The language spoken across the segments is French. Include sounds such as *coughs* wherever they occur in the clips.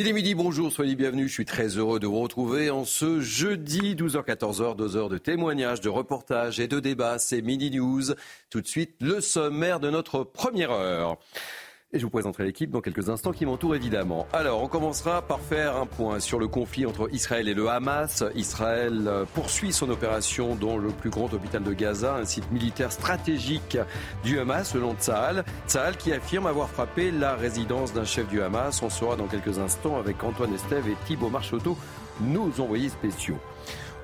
Il est midi, bonjour, soyez bienvenus. Je suis très heureux de vous retrouver en ce jeudi 12h-14h, 2 heures de témoignages, de reportages et de débats. C'est Midi News. Tout de suite, le sommaire de notre première heure. Et je vous présenterai l'équipe dans quelques instants qui m'entoure évidemment. Alors, on commencera par faire un point sur le conflit entre Israël et le Hamas. Israël euh, poursuit son opération dans le plus grand hôpital de Gaza, un site militaire stratégique du Hamas, le nom de qui affirme avoir frappé la résidence d'un chef du Hamas. On sera dans quelques instants avec Antoine Estève et Thibault Marcheteau, nos envoyés spéciaux.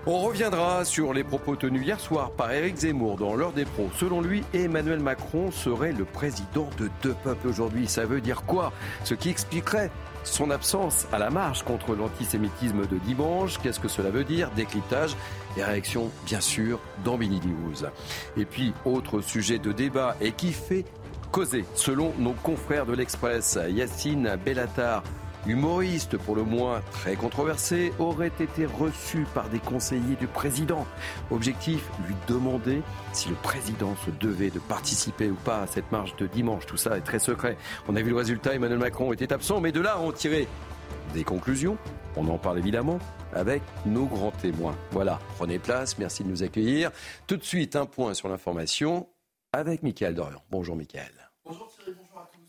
On reviendra sur les propos tenus hier soir par Éric Zemmour dans l'heure des pros. Selon lui, Emmanuel Macron serait le président de deux peuples aujourd'hui. Ça veut dire quoi? Ce qui expliquerait son absence à la marche contre l'antisémitisme de dimanche. Qu'est-ce que cela veut dire? Décryptage et réactions, bien sûr, dans Mini News. Et puis, autre sujet de débat et qui fait causer, selon nos confrères de l'Express, Yacine Bellatar humoriste pour le moins très controversé, aurait été reçu par des conseillers du président. Objectif, lui demander si le président se devait de participer ou pas à cette marche de dimanche. Tout ça est très secret. On a vu le résultat, Emmanuel Macron était absent, mais de là on tirait des conclusions. On en parle évidemment avec nos grands témoins. Voilà, prenez place, merci de nous accueillir. Tout de suite, un point sur l'information avec Mickaël Dorian. Bonjour Mickaël. Bonjour Thierry, bonjour à tous.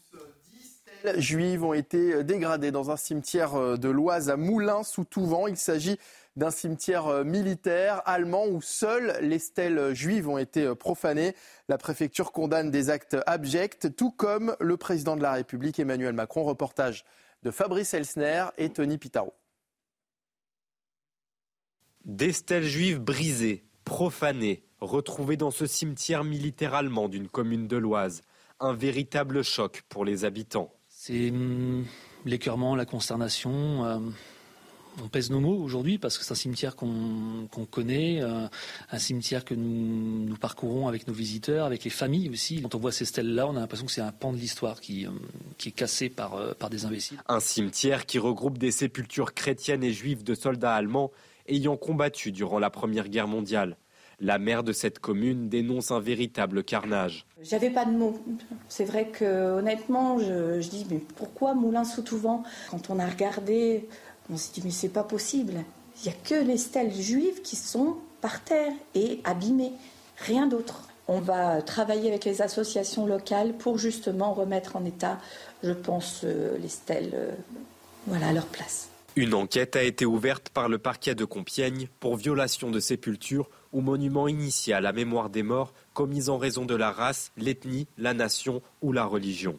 Juives ont été dégradées dans un cimetière de l'Oise à Moulins sous Touvent. Il s'agit d'un cimetière militaire allemand où seules les stèles juives ont été profanées. La préfecture condamne des actes abjects, tout comme le président de la République Emmanuel Macron. Reportage de Fabrice Elsner et Tony Pitaro. Des stèles juives brisées, profanées, retrouvées dans ce cimetière militaire allemand d'une commune de l'Oise. Un véritable choc pour les habitants. C'est hum, l'écœurement, la consternation. euh, on pèse nos mots aujourd'hui parce que c'est un cimetière qu'on connaît, euh, un cimetière que nous, parcourons avec nos visiteurs, avec les familles aussi. Quand on voit ces stèles-là, on a l'impression que c'est un pan de l'histoire qui, euh, est cassé par, par des imbéciles. Un cimetière qui regroupe des sépultures chrétiennes et juives de soldats allemands ayant combattu durant la Première Guerre mondiale. La maire de cette commune dénonce un véritable carnage. J'avais pas de mots. C'est vrai que honnêtement, je, dis mais pourquoi Moulin sous Touvent Quand on a regardé, on s'est dit mais c'est pas possible. Il y a que les stèles juives qui sont par terre et abîmées, rien d'autre. On va travailler avec les associations locales pour justement remettre en état, je pense, euh, les stèles, euh, voilà, à leur place. Une enquête a été ouverte par le parquet de Compiègne pour violation de sépulture ou monument initié à mémoire des morts commis en raison de la race, l'ethnie, la nation ou la religion.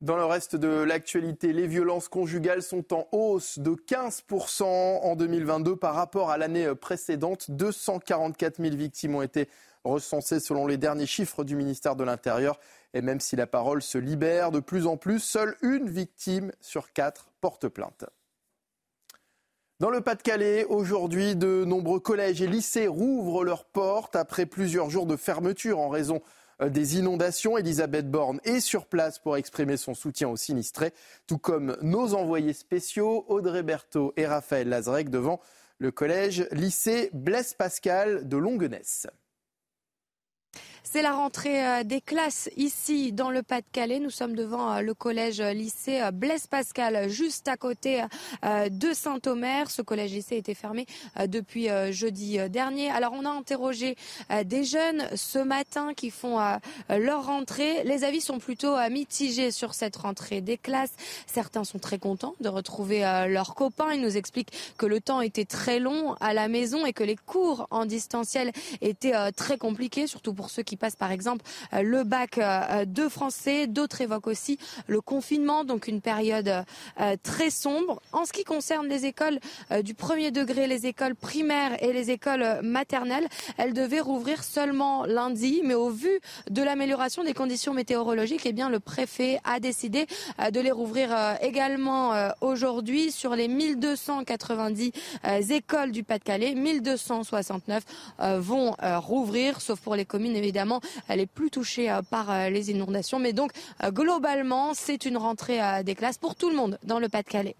Dans le reste de l'actualité, les violences conjugales sont en hausse de 15% en 2022 par rapport à l'année précédente. 244 000 victimes ont été recensées selon les derniers chiffres du ministère de l'Intérieur. Et même si la parole se libère de plus en plus, seule une victime sur quatre porte plainte. Dans le Pas-de-Calais, aujourd'hui, de nombreux collèges et lycées rouvrent leurs portes après plusieurs jours de fermeture en raison euh, des inondations. Elisabeth Borne est sur place pour exprimer son soutien aux sinistrés, tout comme nos envoyés spéciaux Audrey Berthaud et Raphaël Lazarek devant le collège lycée Blaise Pascal de Longuenesse. C'est la rentrée euh, des classes ici dans le Pas-de-Calais. Nous sommes devant euh, le collège lycée euh, Blaise Pascal, juste à côté de Saint-Omer. Ce collège lycée été fermé depuis jeudi dernier. Alors on a interrogé des jeunes ce matin qui font leur rentrée. Les avis sont plutôt mitigés sur cette rentrée des classes. Certains sont très contents de retrouver leurs copains. Ils nous expliquent que le temps était très long à la maison et que les cours en distanciel étaient très compliqués, surtout pour ceux qui passent par exemple le bac de français. D'autres évoquent aussi le confinement, donc une période très sombre. En ce qui concerne les écoles du premier degré, les écoles primaires et les écoles maternelles, elles devaient rouvrir seulement lundi, mais au vu de l'amélioration des conditions météorologiques, eh bien le préfet a décidé de les rouvrir également aujourd'hui sur les 1290 écoles du Pas-de-Calais. 1269 euh, vont euh, rouvrir, sauf pour les communes évidemment les plus touchées euh, par les inondations. Mais donc globalement, c'est une rentrée des classes pour tout le monde dans le Pas-de-Calais.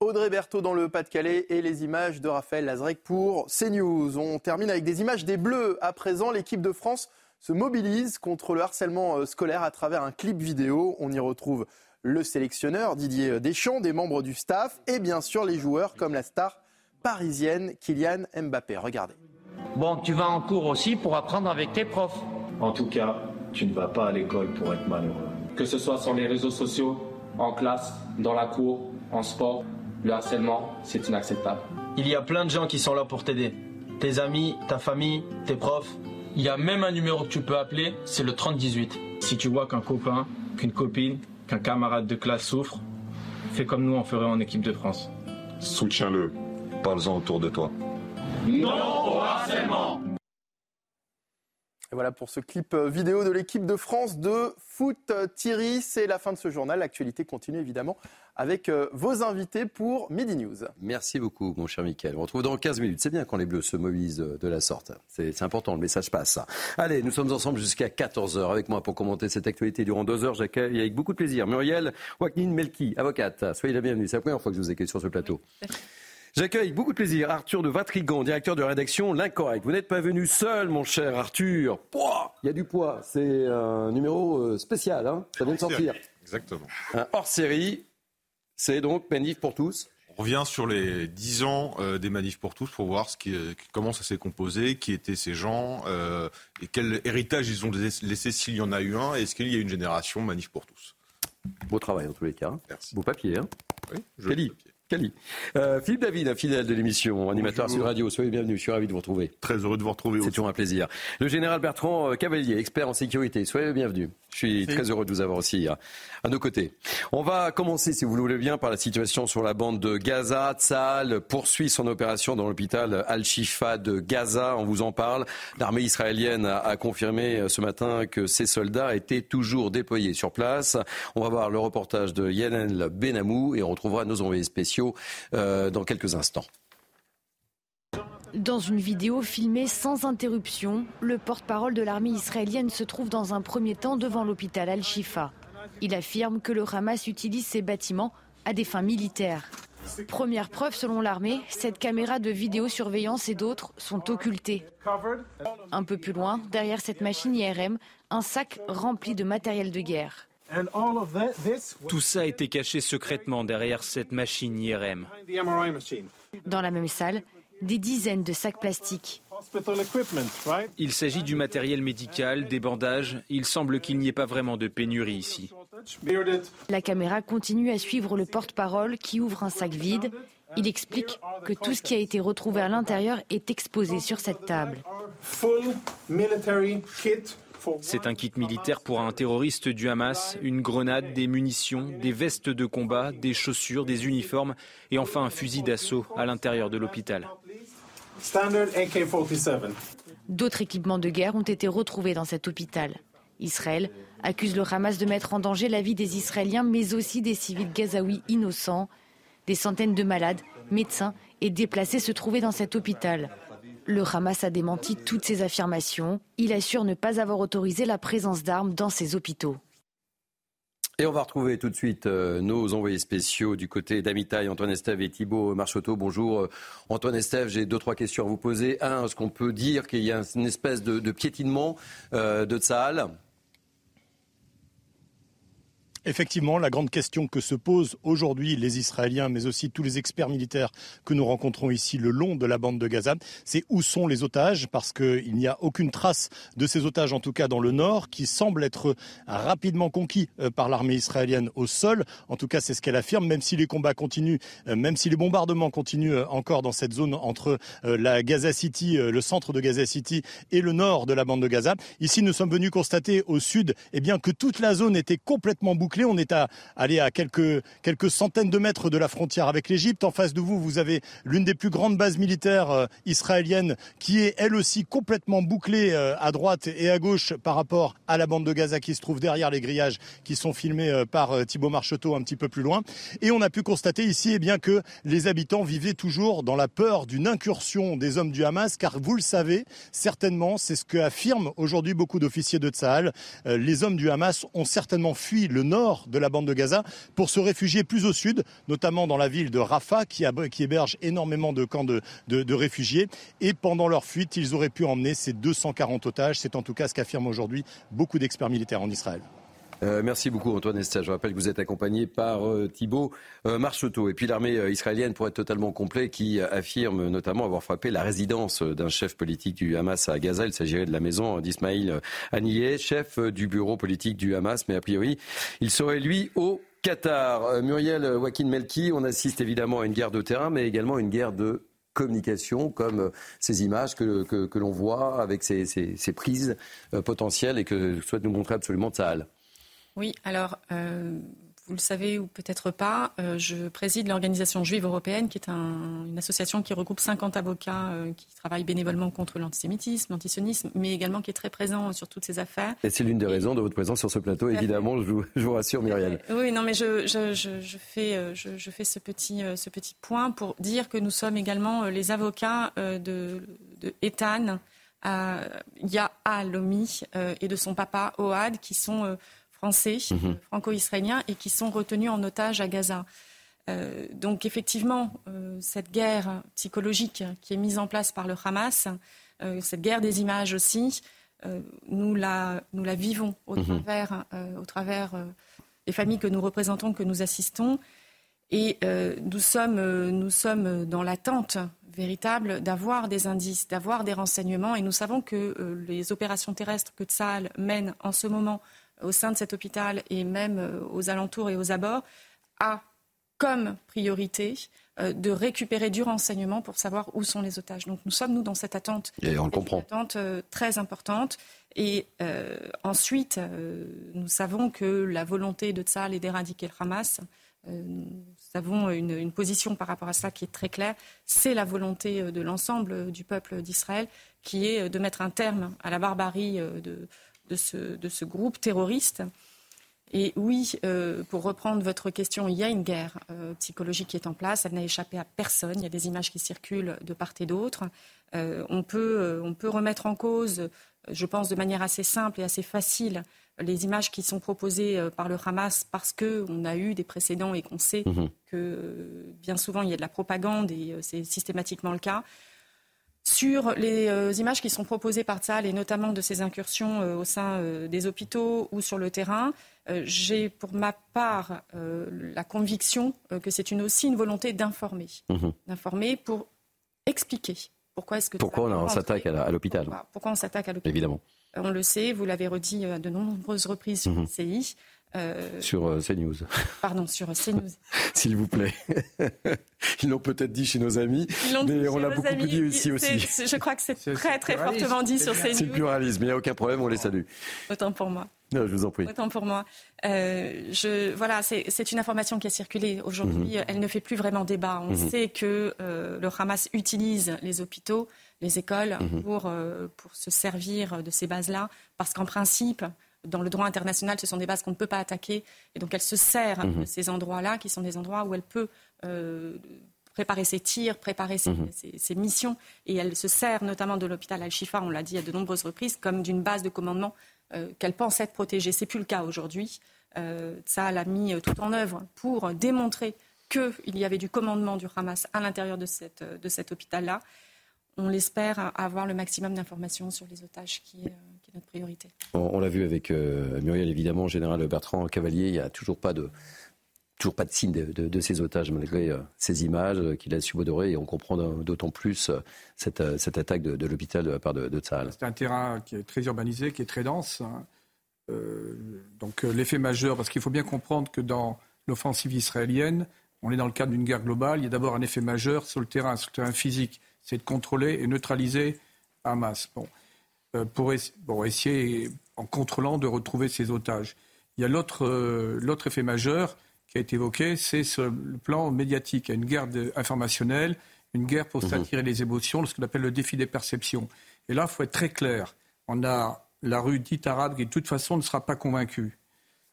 Audrey Berthaud dans le Pas-de-Calais et les images de Raphaël Lazrec pour CNews. On termine avec des images des Bleus. À présent, l'équipe de France se mobilise contre le harcèlement scolaire à travers un clip vidéo. On y retrouve le sélectionneur Didier Deschamps, des membres du staff et bien sûr les joueurs comme la star parisienne Kylian Mbappé. Regardez. Bon, tu vas en cours aussi pour apprendre avec tes profs. En tout cas, tu ne vas pas à l'école pour être malheureux. Que ce soit sur les réseaux sociaux, en classe, dans la cour, en sport, le harcèlement, c'est inacceptable. Il y a plein de gens qui sont là pour t'aider. Tes amis, ta famille, tes profs. Il y a même un numéro que tu peux appeler, c'est le 3018. Si tu vois qu'un copain, qu'une copine, qu'un camarade de classe souffre, fais comme nous on ferait en équipe de France. Soutiens-le. Parle-en autour de toi. Non au harcèlement et voilà pour ce clip euh, vidéo de l'équipe de France de foot. Euh, Thierry, c'est la fin de ce journal. L'actualité continue évidemment avec euh, vos invités pour Midi News. Merci beaucoup, mon cher Mickaël. On retrouve dans 15 minutes. C'est bien quand les Bleus se mobilisent de la sorte. C'est important, le message passe. Allez, nous sommes ensemble jusqu'à 14h avec moi pour commenter cette actualité durant deux heures. J'accueille avec beaucoup de plaisir Muriel Waknin Melki, avocate. Soyez la bienvenue. C'est la première fois que je vous accueille sur ce plateau. J'accueille beaucoup de plaisir Arthur de Vatrigan, directeur de rédaction L'Incorrect. Vous n'êtes pas venu seul, mon cher Arthur. Il y a du poids. C'est un numéro euh, spécial. Hein Ça vient de sortir. Exactement. Un hors série. C'est donc Manif pour tous. On revient sur les 10 ans euh, des manifs pour tous pour voir ce qui, comment ça s'est composé, qui étaient ces gens euh, et quel héritage ils ont laissé s'il y en a eu un. Est-ce qu'il y a une génération manif pour tous? Beau travail en tous les cas. Merci. Beau papier. Hein oui, joli papier. Cali. Euh, Philippe David, un fidèle de l'émission, animateur sur radio. Soyez bienvenue, je suis ravi de vous retrouver. Très heureux de vous retrouver. C'est toujours un plaisir. Le général Bertrand euh, Cavalier, expert en sécurité. Soyez bienvenue. Je suis très heureux de vous avoir aussi à, nos côtés. On va commencer, si vous le voulez bien, par la situation sur la bande de Gaza. Tsahal poursuit son opération dans l'hôpital Al-Shifa de Gaza. On vous en parle. L'armée israélienne a, confirmé euh, ce matin que ses soldats étaient toujours déployés sur place. On va voir le reportage de Yanel Benamou et on retrouvera nos envoyés spéciaux euh, dans quelques instants. Dans une vidéo filmée sans interruption, le porte-parole de l'armée israélienne se trouve dans un premier temps devant l'hôpital Al-Shifa. Il affirme que le Hamas utilise ces bâtiments à des fins militaires. Première preuve selon l'armée, cette caméra de vidéosurveillance et d'autres sont occultées. Un peu plus loin, derrière cette machine IRM, un sac rempli de matériel de guerre. Tout ça a été caché secrètement derrière cette machine IRM. Dans la même salle, des dizaines de sacs plastiques. Il s'agit du matériel médical, des bandages. Il semble qu'il n'y ait pas vraiment de pénurie ici. La caméra continue à suivre le porte-parole qui ouvre un sac vide. Il explique que tout ce qui a été retrouvé à l'intérieur est exposé sur cette table. C'est un kit militaire pour un terroriste du Hamas, une grenade, des munitions, des vestes de combat, des chaussures, des uniformes et enfin un fusil d'assaut à l'intérieur de l'hôpital. D'autres équipements de guerre ont été retrouvés dans cet hôpital. Israël accuse le Hamas de mettre en danger la vie des Israéliens, mais aussi des civils gazaouis innocents. Des centaines de malades, médecins et déplacés se trouvaient dans cet hôpital. Le Hamas a démenti toutes ces affirmations. Il assure ne pas avoir autorisé la présence d'armes dans ces hôpitaux. Et on va retrouver tout de suite euh, nos envoyés spéciaux du côté d'Amitaï, Antoine Estève et Thibault Marchoteau. Bonjour euh, Antoine Estève, j'ai deux, trois questions à vous poser. Un, est-ce qu'on peut dire qu'il y a une espèce de, piétinement euh, de Tsahal? Effectivement, la grande question que se posent aujourd'hui les Israéliens, mais aussi tous les experts militaires que nous rencontrons ici le long de la bande de Gaza, c'est où sont les otages, parce qu'il n'y a aucune trace de ces otages, en tout cas dans le nord, qui semblent être rapidement conquis euh, par l'armée israélienne au sol. En tout cas, c'est ce qu'elle affirme, même si les combats continuent, euh, même si les bombardements continuent euh, encore dans cette zone entre la Gaza City, le centre de Gaza City et le nord de la bande de Gaza. Ici, nous sommes venus constater au sud eh bien, que toute la zone était complètement bouclée. On est à, aller à quelques, quelques centaines de mètres de la frontière avec l'Égypte. En face de vous, vous avez l'une des plus grandes bases militaires euh, israéliennes qui est elle aussi complètement bouclée euh, à droite et à gauche par rapport à la bande de Gaza qui se trouve derrière les grillages qui sont filmés euh, par Thibault Marcheteau un petit peu plus loin. Et on a pu constater ici eh bien, que les habitants vivaient toujours dans la peur d'une incursion des hommes du Hamas, car vous le savez, certainement, c'est ce que affirment aujourd'hui beaucoup d'officiers de Tsahal. Les hommes du Hamas ont certainement fui le nord de la bande de Gaza pour se réfugier plus au sud, notamment dans la ville de Rafah, qui, héberge énormément de camps de, réfugiés. Et pendant leur fuite, ils auraient pu emmener ces 240 otages. C'est en tout cas ce qu'affirment aujourd'hui beaucoup d'experts militaires en Israël. Euh, merci beaucoup Antoine Estia. Je rappelle que vous êtes accompagné par euh, Thibault euh. Et puis l'armée israélienne, pour être totalement complet, qui affirme notamment avoir frappé la résidence d'un chef politique du Hamas à Gaza. Il s'agirait de la maison d'Ismaïl Haniyeh, chef du bureau politique du Hamas. Mais a priori, il serait lui au Qatar. Muriel Joaquin Melki, on assiste évidemment à une guerre de terrain, mais également à une guerre de communication, comme ces images que, l'on voit avec ces, ces, prises potentielles et que souhaite nous montrer absolument Tsahal. Oui, alors, euh, vous le savez ou peut-être pas, euh, je préside l'organisation juive européenne, qui est une association qui regroupe 50 avocats euh, qui travaillent bénévolement contre l'antisémitisme, l'antisionisme, mais également qui est très présent sur toutes ces affaires. Et c'est l'une des raisons de votre présence sur ce plateau, évidemment, je vous, rassure, Muriel. Oui, non, mais je, fais, je, fais ce petit, ce petit point pour dire que nous sommes également les avocats de, de Ethan, Lomi et de son papa Ohad, qui sont français, mhm. franco-israéliens, et qui sont retenus en otage à Gaza. Euh, donc effectivement, euh, cette guerre psychologique qui est mise en place par le Hamas, euh, cette guerre des images aussi, nous, la, nous la vivons au mhm. travers, au travers des familles que nous représentons, que nous assistons. Et nous, sommes, nous sommes dans l'attente véritable d'avoir des indices, d'avoir des renseignements. Et nous savons que les opérations terrestres que Tsahal mène en ce moment au sein de cet hôpital et même euh, aux alentours et aux abords, a comme priorité euh, de récupérer du renseignement pour savoir où sont les otages. Donc nous sommes, nous, dans cette attente. Et on comprend. attente euh, très importante. Et ensuite, nous savons que la volonté de Tzal est d'éradiquer le Hamas. nous avons une, une, position par rapport à ça qui est très claire. C'est la volonté de l'ensemble du peuple d'Israël qui est de mettre un terme à la barbarie de de ce, groupe terroriste. Et oui, euh, pour reprendre votre question, il y a une guerre euh, psychologique qui est en place. Elle n'a échappé à personne. Il y a des images qui circulent de part et d'autre. Euh, on, peut, on peut remettre en cause, je pense de manière assez simple et assez facile, les images qui sont proposées par le Hamas parce qu'on a eu des précédents et qu'on sait mhm. que bien souvent il y a de la propagande et c'est systématiquement le cas. Sur les euh, images qui sont proposées par Tzal et notamment de ces incursions euh, au sein euh, des hôpitaux ou sur le terrain, j'ai pour ma part la conviction que c'est une, aussi une volonté d'informer, mhm. d'informer pour expliquer pourquoi est-ce que pourquoi on s'attaque à l'hôpital. Pourquoi, on s'attaque à l'hôpital Évidemment. On le sait, vous l'avez redit à de nombreuses reprises sur le mhm. CI. Euh, sur euh, CNews. Pardon, sur CNews. *laughs* S'il vous plaît. *laughs* Ils l'ont peut-être dit chez nos amis, mais on l'a beaucoup dit ici aussi. Je crois que c'est très très fortement dit sur CNews. C'est le pluralisme, il n'y a aucun problème, on les salue. Autant pour moi. Non, je vous en prie. Autant pour moi. Euh, je, voilà, c'est une information qui a circulé. Aujourd'hui, mhm. elle ne fait plus vraiment débat. On mhm. sait que le Hamas utilise les hôpitaux, les écoles mhm. pour, pour se servir de ces bases-là, parce qu'en principe, dans le droit international, ce sont des bases qu'on ne peut pas attaquer. Et donc elle se sert de mhm. ces endroits-là, qui sont des endroits où elle peut euh, préparer ses tirs, préparer mhm. ses, missions. Et elle se sert notamment de l'hôpital Al-Shifa, on l'a dit à de nombreuses reprises, comme d'une base de commandement euh, qu'elle pense être protégée. Ce n'est plus le cas aujourd'hui. Euh, ça l'a mis tout en œuvre pour démontrer qu'il y avait du commandement du Hamas à l'intérieur de, de cet hôpital-là. On l'espère avoir le maximum d'informations sur les otages qui, qui est notre priorité. On, l'a vu avec Muriel, évidemment, général Bertrand Cavalier, il n'y a toujours pas de toujours pas de signe de, ces otages malgré ces images qu'il a subodorées et on comprend d'autant plus cette, attaque de, l'hôpital de la part de, de C'est un terrain qui est très urbanisé, qui est très dense. Hein. donc l'effet majeur, parce qu'il faut bien comprendre que dans l'offensive israélienne, on est dans le cadre d'une guerre globale. Il y a d'abord un effet majeur sur le terrain, sur le terrain physique, c'est de contrôler et neutraliser Hamas. Bon, euh, pour essayer, en contrôlant, de retrouver ses otages. Il y a l'autre euh, effet majeur qui a été évoqué, c'est le plan médiatique. Il y a une guerre informationnelle, une guerre pour mhm. s'attirer les émotions, ce qu'on appelle le défi des perceptions. Et là, il faut être très clair. On a la rue dite arabe qui, de toute façon, ne sera pas convaincue.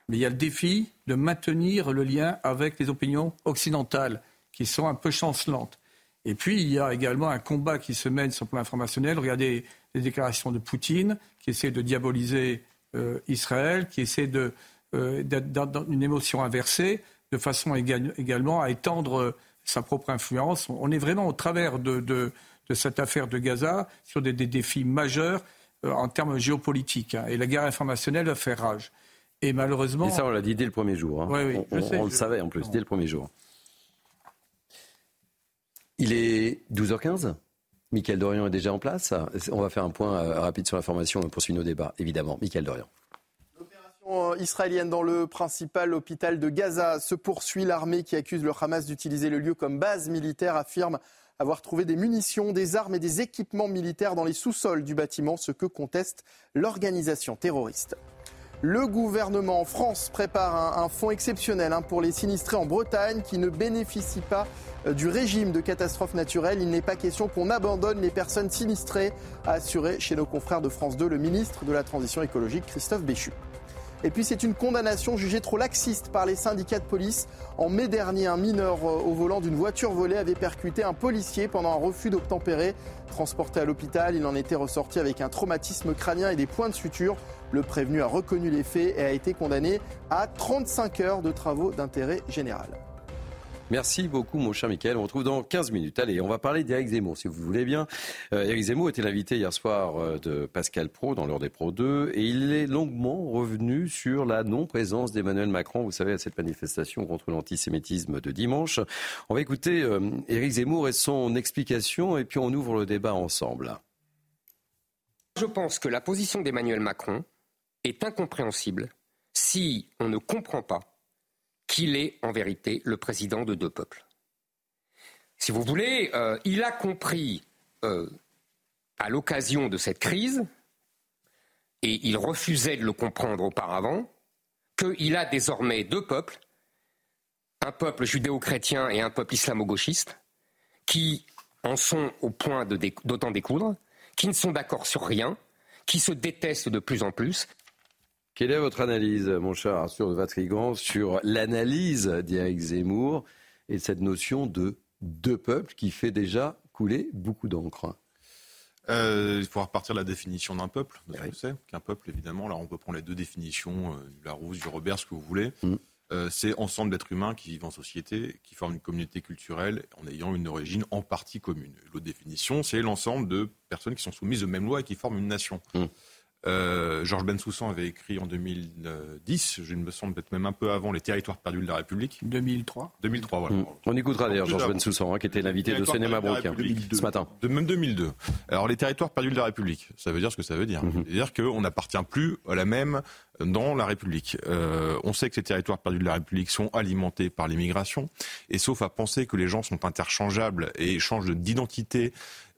Mais il y a le défi de maintenir le lien avec les opinions occidentales, qui sont un peu chancelantes. Et puis, il y a également un combat qui se mène sur le plan informationnel. Regardez les déclarations de Poutine, qui essaie de diaboliser euh, Israël, qui essaie de, euh, d'être une émotion inversée, de façon également à étendre euh, sa propre influence. On est vraiment au travers de, cette affaire de Gaza sur des, défis majeurs en termes géopolitiques. Hein. Et la guerre informationnelle va faire rage. Et malheureusement. Et ça, on l'a dit dès le premier jour. Hein. on, le savait en plus, dès le premier jour. Il est 12h15. Michael Dorian est déjà en place. On va faire un point euh, rapide sur l'information et poursuivre nos débats, évidemment. Michael Dorian. L'opération euh, israélienne dans le principal hôpital de Gaza se poursuit. L'armée qui accuse le Hamas d'utiliser le lieu comme base militaire affirme avoir trouvé des munitions, des armes et des équipements militaires dans les sous-sols du bâtiment, ce que conteste l'organisation terroriste. Le gouvernement en France prépare un, fonds exceptionnel hein, pour les sinistrés en Bretagne qui ne bénéficient pas euh, du régime de catastrophe naturelle. Il n'est pas question qu'on abandonne les personnes sinistrées, a assuré chez nos confrères de France 2 le ministre de la Transition écologique Christophe Béchu. Et puis c'est une condamnation jugée trop laxiste par les syndicats de police. En mai dernier, un mineur euh, au volant d'une voiture volée avait percuté un policier pendant un refus d'obtempérer. Transporté à l'hôpital, il en était ressorti avec un traumatisme crânien et des points de suture. Le prévenu a reconnu les faits et a été condamné à 35 heures de travaux d'intérêt général. Merci beaucoup, mon cher Michael. On retrouve dans 15 minutes. Allez, on va parler d'Éric Zemmour, si vous voulez bien. Euh, Éric Zemmour était l'invité hier soir euh, de Pascal Pro dans l'heure des Pro 2 et il est longuement revenu sur la non-présence d'Emmanuel Macron, vous savez, à cette manifestation contre l'antisémitisme de dimanche. On va écouter euh, Éric Zemmour et son explication et puis on ouvre le débat ensemble. Je pense que la position d'Emmanuel Macron est incompréhensible si on ne comprend pas qu'il est en vérité le président de deux peuples. Si vous voulez, euh, il a compris euh, à l'occasion de cette crise, et il refusait de le comprendre auparavant, qu'il a désormais deux peuples, un peuple judéo-chrétien et un peuple islamo-gauchiste, qui en sont au point d'autant découdre, qui ne sont d'accord sur rien, qui se détestent de plus en plus. Quelle est votre analyse, mon cher Arthur de Vatrigan, sur l'analyse d'Éric Zemmour et cette notion de deux peuples qui fait déjà couler beaucoup d'encre? Euh, il faut repartir de la définition d'un peuple, de ce que c'est qu'un peuple, évidemment. Là, on peut prendre les deux définitions, euh, du Larousse, du Robert, ce que vous voulez. Mm. Euh, c'est ensemble d'êtres humains qui vivent en société, qui forment une communauté culturelle en ayant une origine en partie commune. L'autre définition, c'est l'ensemble de personnes qui sont soumises aux mêmes lois et qui forment une nation. Mm. Euh, Georges Bensoussan avait écrit en 2010, je me semble peut-être même un peu avant, Les territoires perdus de la République. 2003. 2003, voilà. Mm. On écoutera d'ailleurs Georges Bensoussan, hein, qui était l'invité de Cinéma Broc ce matin. De même 2002. Alors les territoires perdus de la République, ça veut dire ce que ça veut dire. Mm-hmm. C'est-à-dire qu'on n'appartient plus à la même dans la République. Euh, on sait que ces territoires perdus de la République sont alimentés par l'immigration, et sauf à penser que les gens sont interchangeables et changent d'identité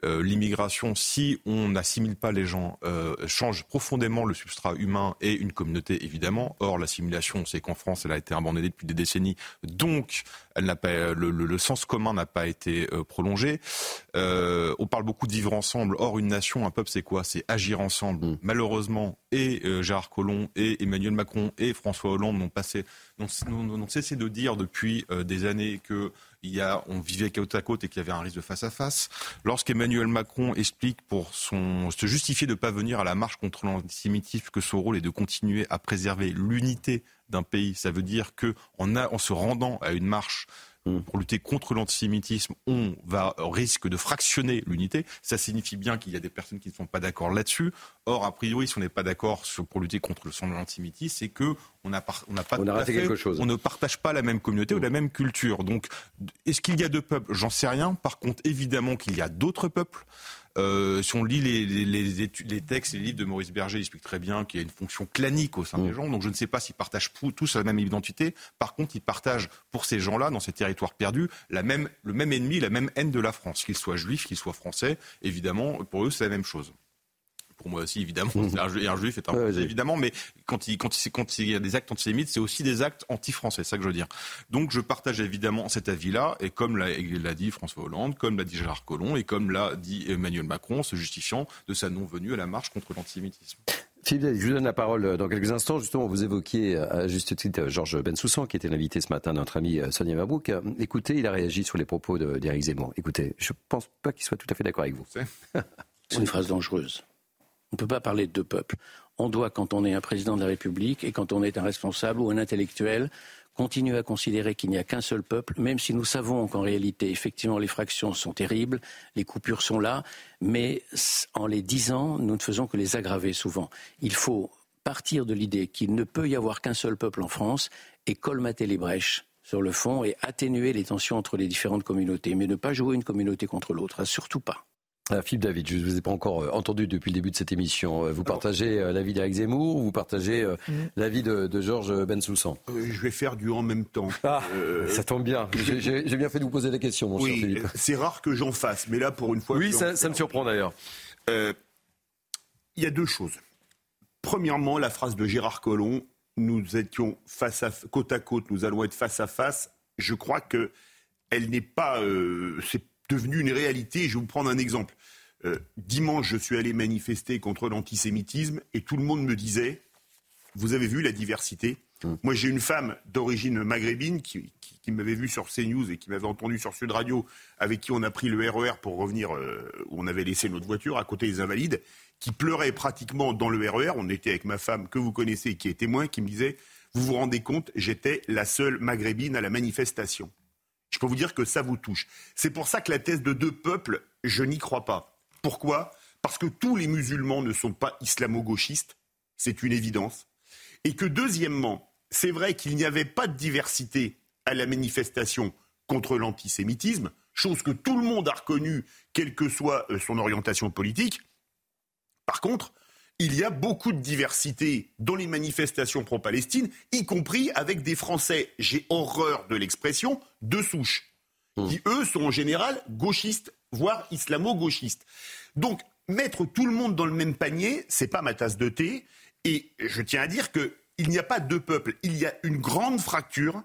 euh, l'immigration, si on n'assimile pas les gens, euh, change profondément le substrat humain et une communauté, évidemment. Or, l'assimilation, c'est qu'en France, elle a été abandonnée depuis des décennies. Donc, elle n'a pas, le, sens commun n'a pas été euh, prolongé. on parle beaucoup de vivre ensemble. Or, une nation, un peuple, c'est quoi? C'est agir ensemble. Mm. Malheureusement, et Gérard Collomb, et Emmanuel Macron, et François Hollande n'ont passé, n'ont cessé de dire depuis des années que on vivait côte à côte et qu'il y avait un risque de face à face. Lorsqu'Emmanuel Macron explique pour se justifier de ne pas venir à la marche contre l'antisémitisme que son rôle est de continuer à préserver l'unité d'un pays, ça veut dire que en, en se rendant à une marche. Pour lutter contre l'antisémitisme, on va risque de fractionner l'unité. Ça signifie bien qu'il y a des personnes qui ne sont pas d'accord là-dessus. Or, a priori, si on n'est pas d'accord pour lutter contre l'antisémitisme, c'est que on n'a pas, on pas on quelque chose. On ne partage pas la même communauté ou la même culture. Donc, est-ce qu'il y a deux peuples? J'en sais rien. Par contre, évidemment qu'il y a d'autres peuples. Euh, si on lit les, les, études, les textes et les livres de Maurice Berger, il explique très bien qu'il y a une fonction clanique au sein des mm. gens. Donc je ne sais pas s'ils partagent tous la même identité. Par contre, ils partagent pour ces gens-là, dans ces territoires perdus, la même, le même ennemi, la même haine de la France. Qu'ils soient juifs, qu'ils soient français, évidemment, pour eux, c'est la même chose pour moi aussi, évidemment. Mmh. Un, juif est un ouais, évidemment, mais quand il, quand, il, quand il y a des actes antisémites, c'est aussi des actes anti-français, c'est ça que je veux dire. Donc je partage évidemment cet avis-là, et comme l'a dit François Hollande, comme l'a dit Gérard Collomb, et comme l'a dit Emmanuel Macron, se justifiant de sa non-venue à la marche contre l'antisémitisme. Philippe, je vous donne la parole euh, dans quelques instants. Justement, vous évoquiez euh, à juste titre euh, Georges Bensoussan, qui était l'invité ce matin de notre ami Sonia Mabrouk. Écoutez, il a réagi sur les propos d'Éric Zemmour. Écoutez, je ne pense pas qu'il soit tout à fait d'accord avec vous. C'est *laughs* une phrase dangereuse. On ne peut pas parler de deux peuples. On doit, quand on est un président de la République et quand on est un responsable ou un intellectuel, continuer à considérer qu'il n'y a qu'un seul peuple, même si nous savons qu'en réalité, effectivement, les fractions sont terribles, les coupures sont là, mais en les disant, nous ne faisons que les aggraver souvent. Il faut partir de l'idée qu'il ne peut y avoir qu'un seul peuple en France et colmater les brèches sur le fond et atténuer les tensions entre les différentes communautés, mais ne pas jouer une communauté contre l'autre, surtout pas. Ah, Philippe David, je ne vous ai pas encore euh, entendu depuis le début de cette émission. Euh, vous partagez euh, l'avis d'Éric Zemmour ou vous partagez mm. l'avis de, de, Georges Bensoussan? Je vais faire du en même temps. Ah, ça tombe bien. J'ai bien fait de vous poser des questions, mon cher Philippe. C'est rare que j'en fasse, mais là, pour une fois... Oui, ça, me surprend d'ailleurs. Il y a deux choses. Premièrement, la phrase de Gérard Collomb, nous étions face à, côte à côte, nous allons être face à face. Je crois que elle n'est pas devenu une réalité. Je vais vous prendre un exemple. Euh, dimanche, je suis allé manifester contre l'antisémitisme et tout le monde me disait Vous avez vu la diversité? Mmh. Moi, j'ai une femme d'origine maghrébine qui, m'avait vu sur CNews et qui m'avait entendu sur Sud Radio, avec qui on a pris le RER e pour revenir euh, où on avait laissé notre voiture à côté des Invalides, qui pleurait pratiquement dans le RER. E on était avec ma femme que vous connaissez, qui est témoin, qui me disait Vous vous rendez compte, j'étais la seule maghrébine à la manifestation. Je peux vous dire que ça vous touche. C'est pour ça que la thèse de deux peuples, je n'y crois pas. Pourquoi? Parce que tous les musulmans ne sont pas islamo-gauchistes, c'est une évidence. Et que deuxièmement, c'est vrai qu'il n'y avait pas de diversité à la manifestation contre l'antisémitisme, chose que tout le monde a reconnue, quelle que soit euh, son orientation politique. Par contre, il y a beaucoup de diversité dans les manifestations pro-Palestine, y compris avec des Français, j'ai horreur de l'expression, de souche, mmh. qui eux sont en général gauchistes, voire islamo-gauchistes. Donc, mettre tout le monde dans le même panier, c'est pas ma tasse de thé. Et je tiens à dire qu'il n'y a pas deux peuples, il y a une grande fracture,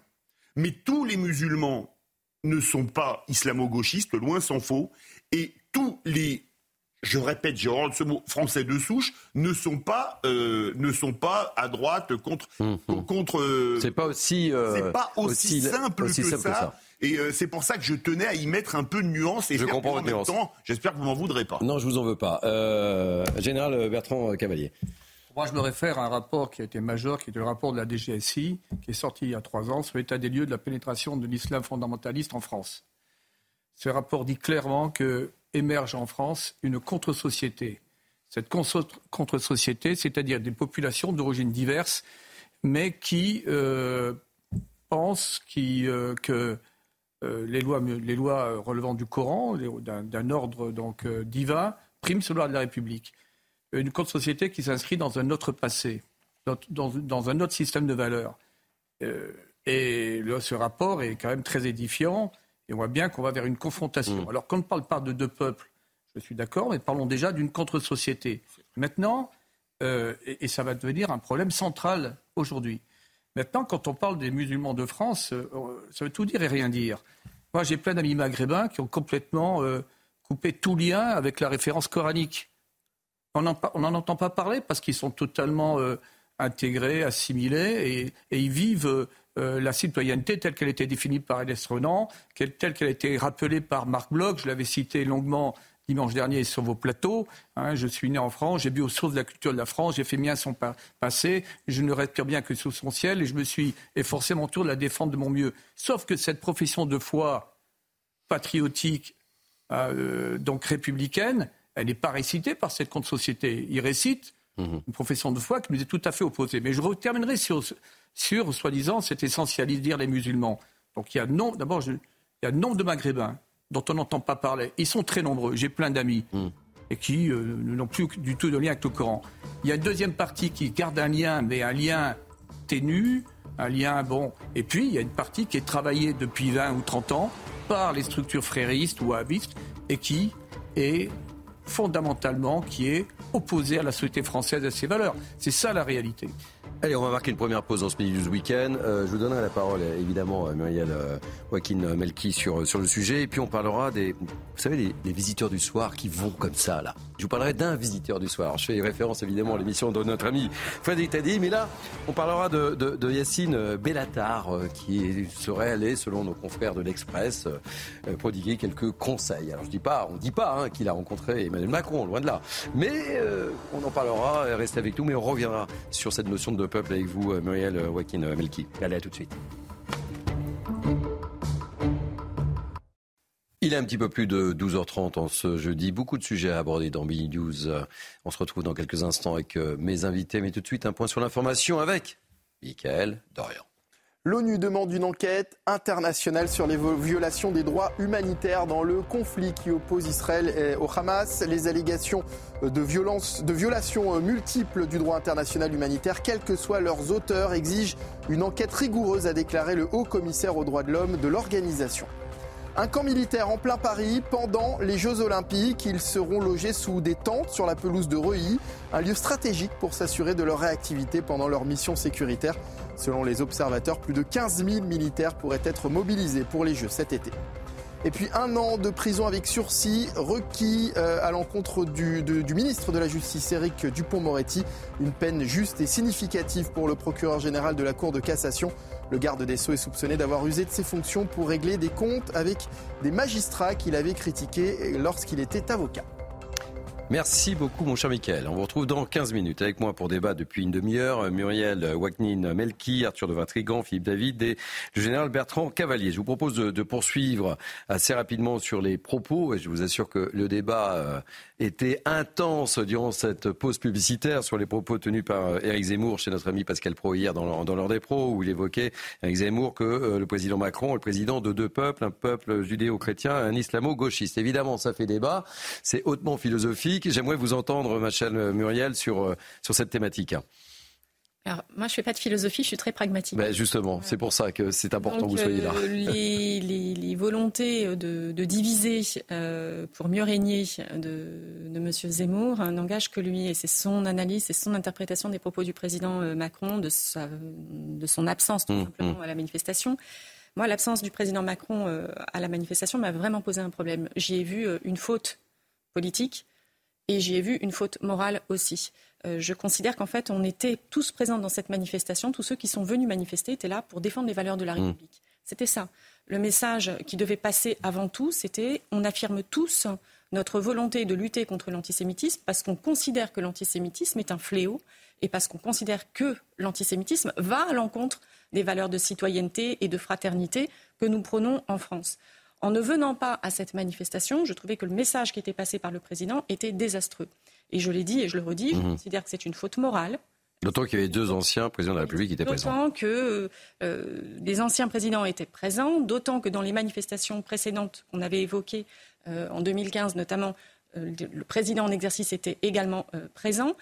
mais tous les musulmans ne sont pas islamo-gauchistes, loin s'en faut, et tous les je répète, de ce mot, français de souche, ne sont pas, euh, ne sont pas à droite contre. Hum, hum. contre euh, c'est pas aussi. Euh, c'est pas aussi, simple, que, ça. Et c'est pour ça que je tenais à y mettre un peu de nuance et je comprends en même temps. J'espère que vous m'en voudrez pas. Non, je vous en veux pas. Général Bertrand Cavalier. Moi, je me réfère à un rapport qui a été majeur, qui est le rapport de la DGSI, qui est sorti il y a trois ans sur l'état des lieux de la pénétration de l'islam fondamentaliste en France. Ce rapport dit clairement que émerge en France une contre-société. Cette contre-société, c'est-à-dire des populations d'origine diverses, mais qui euh, pensent euh, que euh, les, lois, les, lois, relevant du Coran, d'un ordre donc divin, priment sur loi de la République. Une contre-société qui s'inscrit dans un autre passé, dans, un autre système de valeurs. et ce rapport est quand même très édifiant et on voit bien qu'on va vers une confrontation. Mm. Alors qu'on ne parle pas de deux peuples, je suis d'accord, mais parlons déjà d'une contre-société. Maintenant, euh, et, ça va devenir un problème central aujourd'hui. Maintenant, quand on parle des musulmans de France, euh, ça veut tout dire et rien dire. Moi, j'ai plein d'amis maghrébins qui ont complètement euh, coupé tout lien avec la référence coranique. On n'en entend pas parler parce qu'ils sont totalement intégrés, assimilés, et, et ils vivent euh, la citoyenneté telle qu'elle était définie par Enes Renan, telle qu'elle a été rappelée par Marc Bloch, je l'avais cité longuement dimanche dernier sur vos plateaux. Hein, je suis né en France, j'ai bu aux sources de la culture de la France, j'ai fait mien son passé, je ne respire bien que sous son ciel et je me suis efforcé mon tour de la défendre de mon mieux. Sauf que cette profession de foi patriotique, euh, donc républicaine, elle n'est pas récitée par cette contre-société. Il récite mhm. une profession de foi qui nous est tout à fait opposée. Mais je terminerai sur, sur soi-disant, cet essentialisme dire les musulmans. Donc il y a d'abord, il y a nombre de Maghrébins dont on n'entend pas parler. Ils sont très nombreux. J'ai plein d'amis. Mhm. Et qui euh, n'ont plus du tout de lien avec le Coran. Il y a une deuxième partie qui garde un lien, mais un lien ténu, un lien bon. Et puis, il y a une partie qui est travaillée depuis 20 ou 30 ans par les structures fréristes ou wahhabistes et qui est fondamentalement qui est opposé à la société française et à ses valeurs. C'est ça la réalité. Allez, on va marquer une première pause dans ce Midi News Weekend. Euh, je vous donnerai la parole, évidemment, à Muriel euh, Joaquin Melki sur, sur le sujet. Et puis, on parlera des, vous savez, des, visiteurs du soir qui vont comme ça, là. Je vous parlerai d'un visiteur du soir. je fais référence, évidemment, à l'émission de notre ami Frédéric Tadi. Mais là, on parlera de, de, Yacine Bellatar, euh, qui serait allé, selon nos confrères de l'Express, euh, prodiguer quelques conseils. Alors, je dis pas, on dit pas hein, qu'il a rencontré Emmanuel Macron, loin de là. Mais on en parlera, restez avec nous, mais on reviendra sur cette notion de peuple avec vous, euh, Muriel euh, Wakin euh, Melki. Allez, à tout de suite. Il est un petit peu plus de 12h30 en ce jeudi. Beaucoup de sujets à aborder dans Bini News. On se retrouve dans quelques instants avec mes invités. Mais tout de suite, un point sur l'information avec Michael Dorian. L'ONU demande une enquête internationale sur les violations des droits humanitaires dans le conflit qui oppose Israël au Hamas. Les allégations de, violence, de violations multiples du droit international humanitaire, quels que soient leurs auteurs, exigent une enquête rigoureuse, a déclaré le haut commissaire aux droits de l'homme de l'organisation. Un camp militaire en plein Paris pendant les Jeux Olympiques. Ils seront logés sous des tentes sur la pelouse de Reuilly, un lieu stratégique pour s'assurer de leur réactivité pendant leur mission sécuritaire. Selon les observateurs, plus de 15 000 militaires pourraient être mobilisés pour les Jeux cet été. Et puis un an de prison avec sursis requis euh, à l'encontre du, ministre de la Justice, Éric Dupont-Moretti. Une peine juste et significative pour le procureur général de la Cour de cassation. Le garde des Sceaux est soupçonné d'avoir usé de ses fonctions pour régler des comptes avec des magistrats qu'il avait critiqués lorsqu'il était avocat. Merci beaucoup, mon cher Michael. On vous retrouve dans 15 minutes avec moi pour débat depuis une demi-heure. Muriel Waknin Melki, Arthur de Vatrigan, Philippe David et le général Bertrand Cavalier. Je vous propose de, poursuivre assez rapidement sur les propos et je vous assure que le débat euh, était intense durant cette pause publicitaire sur les propos tenus par euh, Éric Zemmour chez notre ami Pascal Pro hier dans l'heure des pros où il évoquait, Éric Zemmour, que euh, le président Macron est le président de deux peuples, un peuple judéo-chrétien et un islamo-gauchiste. Évidemment, ça fait débat. C'est hautement philosophique. J'aimerais vous entendre, ma Muriel, sur, euh, sur cette thématique. Alors, moi, je ne fais pas de philosophie, je suis très pragmatique. Ben justement, c'est pour ça que c'est important que vous soyez là. Euh, les, *laughs* les, volontés de, de diviser euh, pour mieux régner de, de M. Zemmour n'engagent que lui. Et c'est son analyse, c'est son interprétation des propos du président Macron, de, sa, de son absence tout mmh, simplement mmh. à la manifestation. Moi, l'absence du président Macron à la manifestation m'a vraiment posé un problème. J'y ai vu une faute politique et j'y ai vu une faute morale aussi. Euh, je considère qu'en fait, on était tous présents dans cette manifestation. Tous ceux qui sont venus manifester étaient là pour défendre les valeurs de la mmh. République. C'était ça. Le message qui devait passer avant tout, c'était on affirme tous notre volonté de lutter contre l'antisémitisme parce qu'on considère que l'antisémitisme est un fléau et parce qu'on considère que l'antisémitisme va à l'encontre des valeurs de citoyenneté et de fraternité que nous prônons en France. En ne venant pas à cette manifestation, je trouvais que le message qui était passé par le président était désastreux. Et je l'ai dit et je le redis, je mhm. considère que c'est une faute morale. D'autant qu'il y avait deux anciens présidents de la République qui étaient présents. D'autant que euh, les anciens présidents étaient présents, d'autant que dans les manifestations précédentes qu'on avait évoquées, euh, en 2015 notamment, euh, le président en exercice était également présent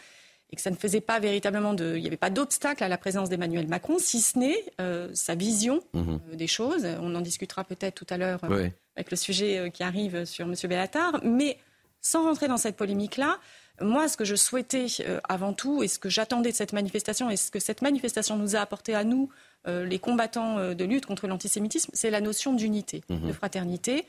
et que ça ne faisait pas véritablement de, il n'y avait pas d'obstacle à la présence d'Emmanuel Macron, si ce n'est euh, sa vision mhm. euh, des choses. On en discutera peut-être tout à l'heure euh, avec le sujet qui arrive sur M. Bellatar. Mais sans rentrer dans cette polémique-là, moi, ce que je souhaitais avant tout et ce que j'attendais de cette manifestation et ce que cette manifestation nous a apporté à nous, les combattants de lutte contre l'antisémitisme, c'est la notion d'unité, mhm. de fraternité.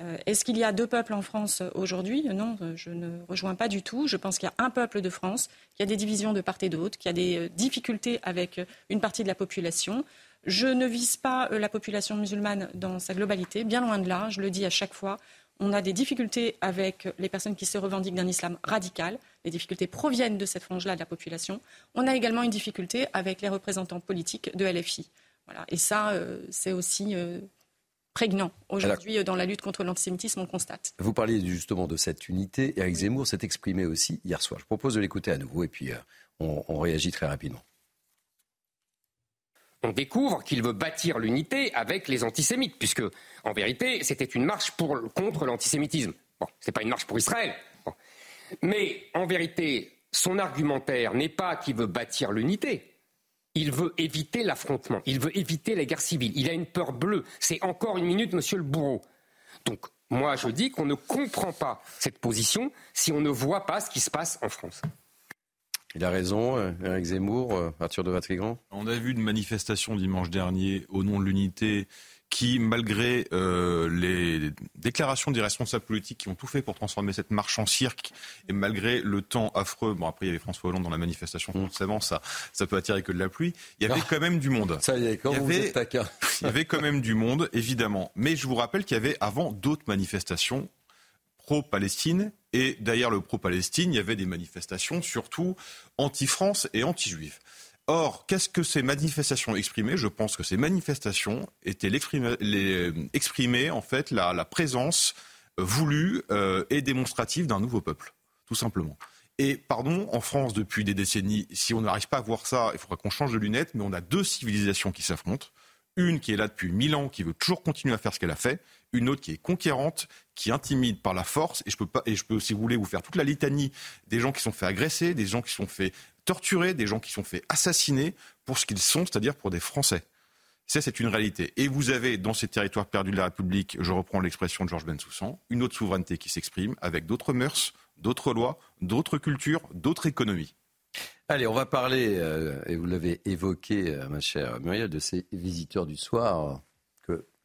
Euh, est-ce qu'il y a deux peuples en France euh, aujourd'hui? Non, euh, je ne rejoins pas du tout. Je pense qu'il y a un peuple de France, qu'il y a des divisions de part et d'autre, qu'il y a des difficultés avec une partie de la population. Je ne vise pas la population musulmane dans sa globalité, bien loin de là, je le dis à chaque fois. On a des difficultés avec les personnes qui se revendiquent d'un islam radical. Les difficultés proviennent de cette frange-là de la population. On a également une difficulté avec les représentants politiques de LFI. Voilà. Et ça, euh, c'est aussi euh, prégnant. Aujourd'hui, euh, dans la lutte contre l'antisémitisme, on constate. Vous parliez justement de cette unité. Eric Zemmour s'est exprimé aussi hier soir. Je propose de l'écouter à nouveau et puis on, on réagit très rapidement on découvre qu'il veut bâtir l'unité avec les antisémites, puisque en vérité, c'était une marche pour, contre l'antisémitisme. Bon, c'est pas une marche pour Israël. Mais en vérité, son argumentaire n'est pas qu'il veut bâtir l'unité. Il veut éviter l'affrontement. Il veut éviter la guerre civile. Il a une peur bleue. C'est encore une minute, monsieur le bourreau. Donc, moi, je dis qu'on ne comprend pas cette position si on ne voit pas ce qui se passe en France. Il a raison, euh, Eric Zemmour, euh, Arthur de Vatrigan. On a vu une manifestation dimanche dernier au nom de l'unité qui, malgré euh, les déclarations des responsables politiques qui ont tout fait pour transformer cette marche en cirque, et malgré le temps affreux, bon après il y avait François Hollande dans la manifestation, mmh. forcément ça, ça peut attirer que de la pluie, il y avait ah. quand même du monde. Ça y est, quand il, y avait, *laughs* il y avait quand même du monde, évidemment. Mais je vous rappelle qu'il y avait avant d'autres manifestations pro-Palestine. Et derrière le pro-Palestine, il y avait des manifestations surtout anti-France et anti-juives. Or, qu'est-ce que ces manifestations exprimaient? Je pense que ces manifestations étaient exprimer, en fait la, présence voulue euh, et démonstrative d'un nouveau peuple, tout simplement. Et pardon, en France, depuis des décennies, si on n'arrive pas à voir ça, il faudra qu'on change de lunettes, mais on a deux civilisations qui s'affrontent. Une qui est là depuis mille ans, qui veut toujours continuer à faire ce qu'elle a fait, une autre qui est conquérante, qui intimide par la force. Et je peux pas, et je peux, si vous voulez, vous faire toute la litanie des gens qui sont fait agresser, des gens qui sont fait torturer, des gens qui sont fait assassiner pour ce qu'ils sont, c'est-à-dire pour des Français. Ça, c'est une réalité. Et vous avez, dans ces territoires perdus de la République, je reprends l'expression de Georges Bensoussan, une autre souveraineté qui s'exprime avec d'autres mœurs, d'autres lois, d'autres cultures, d'autres économies. Allez, on va parler, euh, et vous l'avez évoqué, euh, ma chère Muriel, de ces visiteurs du soir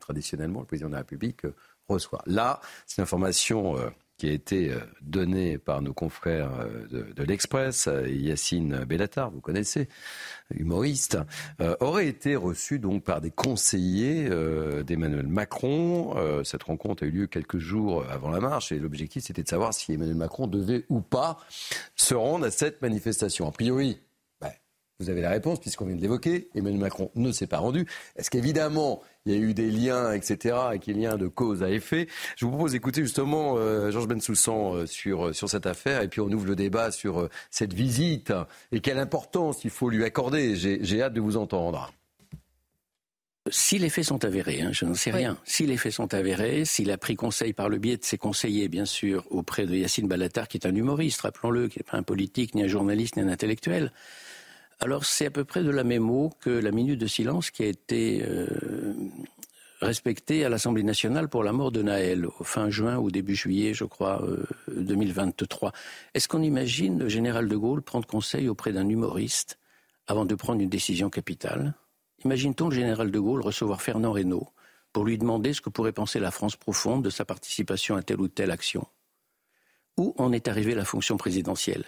traditionnellement le président de la République euh, reçoit. Là, c'est une information qui a été euh, donné par nos confrères euh, de, l'Express, euh, Yacine Bellatar, vous connaissez, humoriste, aurait été reçu donc par des conseillers d'Emmanuel Macron. cette rencontre a eu lieu quelques jours avant la marche et l'objectif c'était de savoir si Emmanuel Macron devait ou pas se rendre à cette manifestation. A priori, vous avez la réponse, puisqu'on vient de l'évoquer. Emmanuel Macron ne s'est pas rendu. Est-ce qu'évidemment, il y a eu des liens, etc., et qu'il y a un lien de cause à effet Je vous propose d'écouter justement euh, Georges Bensoussan euh, sur, euh, sur cette affaire, et puis on ouvre le débat sur cette visite et quelle importance il faut lui accorder. J'ai hâte de vous entendre. Si les faits sont avérés, hein, je n'en sais rien. Si les faits sont avérés, s'il a pris conseil par le biais de ses conseillers, bien sûr, auprès de Yacine Balatar, qui est un humoriste, rappelons-le, qui n'est pas un politique, ni un journaliste, ni un intellectuel, alors c'est à peu près de la même eau que la minute de silence qui a été euh, respectée à l'Assemblée nationale pour la mort de Naël, fin juin ou début juillet, je crois, 2023. Euh, Est-ce qu'on imagine le général de Gaulle prendre conseil auprès d'un humoriste avant de prendre une décision capitale? Imagine-t-on le général de Gaulle recevoir Fernand Reynaud pour lui demander ce que pourrait penser la France profonde de sa participation à telle ou telle action? Où en est arrivée la fonction présidentielle?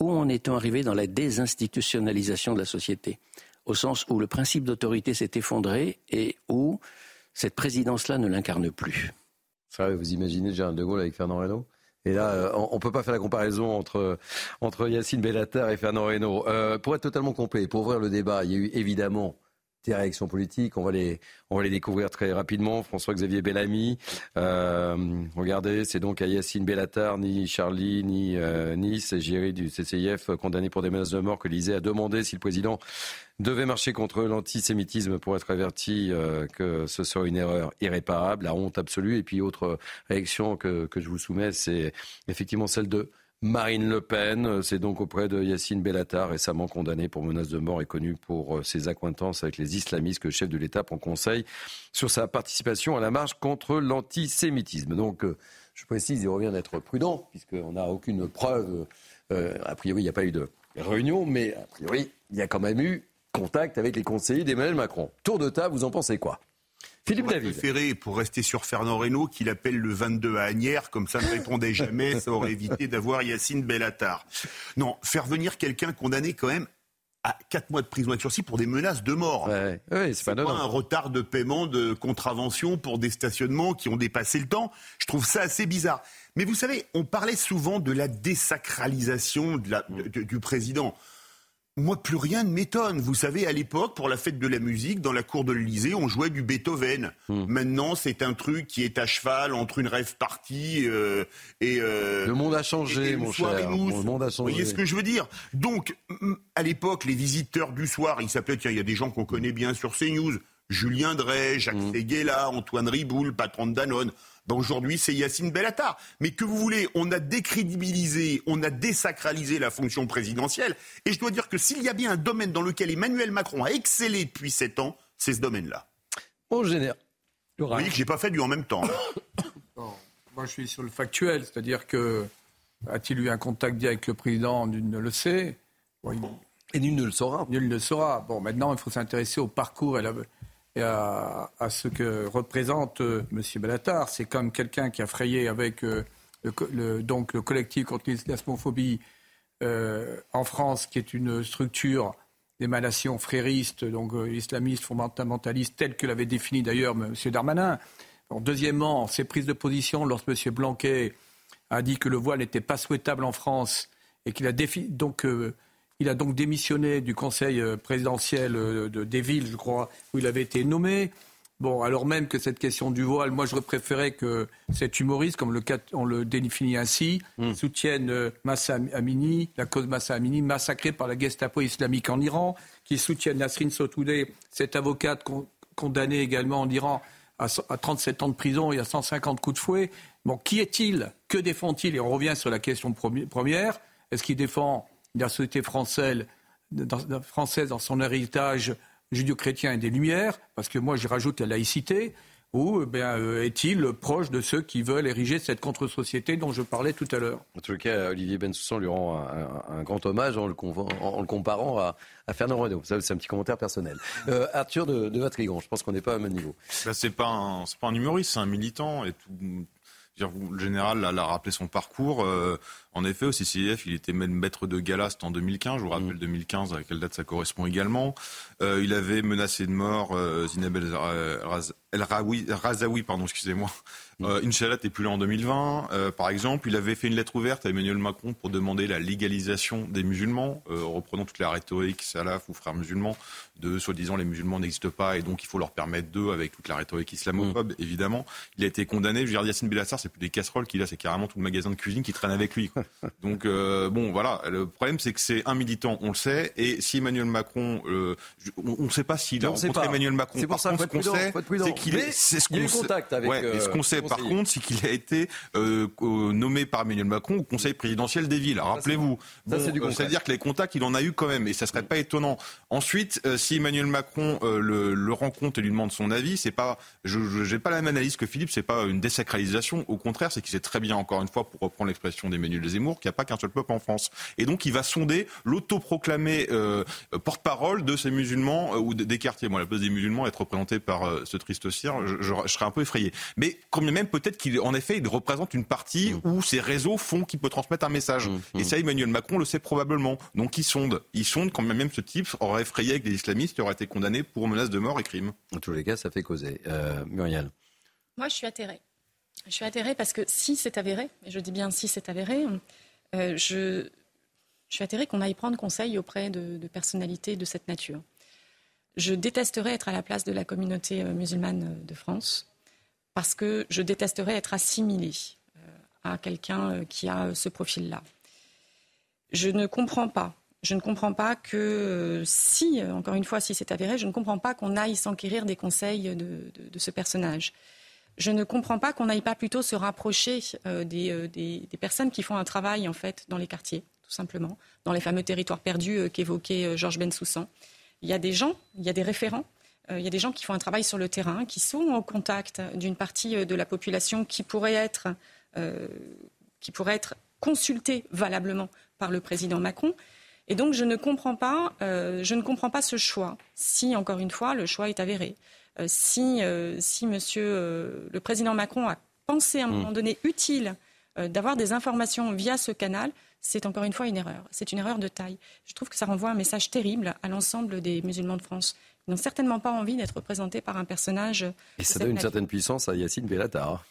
Où en est-on arrivé dans la désinstitutionnalisation de la société? Au sens où le principe d'autorité s'est effondré et où cette présidence-là ne l'incarne plus. Ça, vous imaginez Gérald de Gaulle avec Fernand Reynaud et là, euh, on ne peut pas faire la comparaison entre, entre Yacine Bellatar et Fernand Reynaud. Euh, pour être totalement complet, pour ouvrir le débat, il y a eu évidemment des réactions politiques. On va les, on va les découvrir très rapidement. François-Xavier Bellamy. Euh, regardez, c'est donc à Yacine Bellatar, ni Charlie, ni euh, Nice, Géry du CCIF, condamné pour des menaces de mort, que l'Isée a demandé si le président devait marcher contre l'antisémitisme pour être averti euh, que ce soit une erreur irréparable, la honte absolue. Et puis, autre réaction que, que je vous soumets, c'est effectivement celle de Marine Le Pen, c'est donc auprès de Yacine Bellatar, récemment condamné pour menace de mort et connu pour euh, ses accointances avec les islamistes que le chef de l'État prend conseil sur sa participation à la marche contre l'antisémitisme. Donc, euh, je précise, il revient d'être prudent, puisqu'on n'a aucune preuve. Euh, a priori, il n'y a pas eu de réunion, mais a priori, il y a quand même eu contact avec les conseillers d'Emmanuel Macron. Tour de table, vous en pensez quoi? Philippe David. préféré, pour rester sur Fernand Reynaud, qu'il appelle le 22 à Agnières, comme ça ne répondait jamais, ça aurait évité d'avoir Yacine Bellatar. Non, faire venir quelqu'un condamné quand même à 4 mois de prison avec sursis pour des menaces de mort. Ouais, ouais, c'est pas, pas un retard de paiement de contravention pour des stationnements qui ont dépassé le temps. Je trouve ça assez bizarre. Mais vous savez, on parlait souvent de la désacralisation de la, de, du président. Moi, plus rien ne m'étonne. Vous savez, à l'époque, pour la fête de la musique, dans la cour de l'Elysée, on jouait du Beethoven. Hmm. Maintenant, c'est un truc qui est à cheval entre une rêve partie euh, et... Euh, le monde a changé, et une mon cher. Le monde a changé. Vous voyez ce que je veux dire? Donc, à l'époque, les visiteurs du soir, ils s'appelaient, tiens, il y a des gens qu'on connaît bien sur CNews, Julien Drey, Jacques. Seguela, Antoine Riboul, patron de Danone. Ben aujourd'hui, c'est Yacine Bellatar. Mais que vous voulez, on a décrédibilisé, on a désacralisé la fonction présidentielle. Et je dois dire que s'il y a bien un domaine dans lequel Emmanuel Macron a excellé depuis sept ans, c'est ce domaine-là. On génère. Vous voyez que j'ai pas fait du en même temps. *coughs* Bon, moi, je suis sur le factuel, c'est-à-dire que a-t-il eu un contact direct avec le président Nul ne le sait. Bon, il- Et nul ne le saura. Nul ne le saura. Bon, maintenant, il faut s'intéresser au parcours et, la- et à, ce que représente euh, M. Bellatar. C'est comme quelqu'un qui a frayé avec euh, le, donc, le collectif contre l'islamophobie euh, en France, qui est une structure d'émanation frériste, donc euh, islamiste, fondamentaliste, telle que l'avait défini d'ailleurs M. Darmanin. Deuxièmement, ses prises de position lorsque M. Blanquet a dit que le voile n'était pas souhaitable en France et qu'il a défi- donc il a donc démissionné du conseil euh, présidentiel euh, de, des villes, je crois, où il avait été nommé. Bon, alors même que cette question du voile, moi j'aurais préféré que cet humoriste, comme le, on le définit ainsi, soutienne euh, Massa Amini, la cause Massa Amini, massacrée par la Gestapo islamique en Iran, qui soutienne Nasrin Sotoudeh, cette avocate con- condamnée également en Iran à, so- à 37 ans de prison et à 150 coups de fouet. Bon, qui est-il? Que défend-il? Et on revient sur la question première. Est-ce qu'il défend la société française dans, française dans son héritage judéo-chrétien et des Lumières Parce que moi, j'y rajoute la laïcité. Ou eh bien, euh, est-il proche de ceux qui veulent ériger cette contre-société dont je parlais tout à l'heure? En tout cas, Olivier Bensoussan lui rend un, un- un grand hommage en le, en- comparant à, à Fernand Renaud. Ça, c'est un petit commentaire personnel. Euh, Arthur de, de Vatrigan, je pense qu'on n'est pas au même niveau. Bah, c'est pas un, pas un humoriste, c'est un militant et tout. dire, Le général l'a- l'a rappelé son parcours. euh, en effet, au CCIF, il était même maître de gala, en 2015. Je vous rappelle 2015, à quelle date ça correspond également. Euh, il avait menacé de mort euh, Zineb El, euh, Raz- El Raoui- Razaoui, pardon, excusez-moi. Euh, Inch'Allah n'est plus là en 2020. Euh, par exemple, il avait fait une lettre ouverte à Emmanuel Macron pour demander la légalisation des musulmans, euh, reprenant toute la rhétorique salaf ou frères musulmans, de soi-disant les musulmans n'existent pas et donc il faut leur permettre d'eux, avec toute la rhétorique islamophobe, évidemment. Il a été condamné. Je veux dire, Yacine Bellassar, c'est plus des casseroles qu'il a, c'est carrément tout le magasin de cuisine qui traîne avec lui. quoi. *laughs* Donc, euh, bon, voilà. Le problème, c'est que c'est un militant, on le sait. Et si Emmanuel Macron, euh, on ne sait pas s'il a rencontré. Emmanuel Macron. C'est pour Par ça, contre, faut être ce qu'on sait, c'est qu'il est, c'est ce qu'on eu sait. contact avec, Ouais, et ce euh, qu'on sait, par contre, c'est qu'il a été nommé par Emmanuel Macron au Conseil présidentiel des villes. Rappelez-vous. Ça, c'est du concret. C'est-à-dire que les contacts, il en a eu quand même, et ça serait pas étonnant. Ensuite, si Emmanuel Macron le, le rencontre et lui demande son avis, c'est pas, je n'ai pas la même analyse que Philippe, c'est pas une désacralisation. Au contraire, c'est qu'il sait très bien, encore une fois, pour reprendre l'expression d'Emmanuel Zemmour, qu'il n'y a pas qu'un seul peuple en France. Et donc, il va sonder l'autoproclamé euh, porte-parole de ces musulmans euh, ou des- quartiers. Moi, à la place des musulmans, être représenté par euh, ce triste cire, je, je- je serais un peu effrayé. Mais quand même, peut-être qu'il, en effet, il représente une partie où ces réseaux font qu'il peut transmettre un message. Et ça, Emmanuel Macron le sait probablement. Donc, il sonde. Il sonde quand même, même ce type aurait effrayé avec des islamistes et aurait été condamné pour menace de mort et crime. En tous les cas, ça fait causer. Euh, Muriel. Moi, je suis atterrée. Je suis atterrée parce que si c'est avéré, et je dis bien si c'est avéré, euh, je, suis atterrée qu'on aille prendre conseil auprès de, personnalités de cette nature. Je détesterais être à la place de la communauté euh, musulmane de France parce que je détesterais être assimilée euh, à quelqu'un euh, qui a euh, ce profil-là. Je ne comprends pas. Je ne comprends pas que euh, si, euh, encore une fois, si c'est avéré, je ne comprends pas qu'on aille s'enquérir des conseils de ce personnage. Je ne comprends pas qu'on n'aille pas plutôt se rapprocher euh, des, euh, des- personnes qui font un travail en fait dans les quartiers, tout simplement, dans les fameux territoires perdus euh, qu'évoquait Georges Bensoussan. Il y a des gens, il y a des référents, il y a des gens qui font un travail sur le terrain, qui sont au contact d'une partie de la population qui pourrait être, qui pourrait être consultée valablement par le président Macron. Et donc je ne comprends pas, je ne comprends pas ce choix. Si encore une fois le choix est avéré, si euh, si Monsieur euh, le président Macron a pensé à un Mm. moment donné utile euh, d'avoir des informations via ce canal, c'est encore une fois une erreur. C'est une erreur de taille. Je trouve que ça renvoie un message terrible à l'ensemble des musulmans de France. Ils n'ont certainement pas envie d'être représentés par un personnage. Et ça donne une certaine puissance à Yacine Bellatar.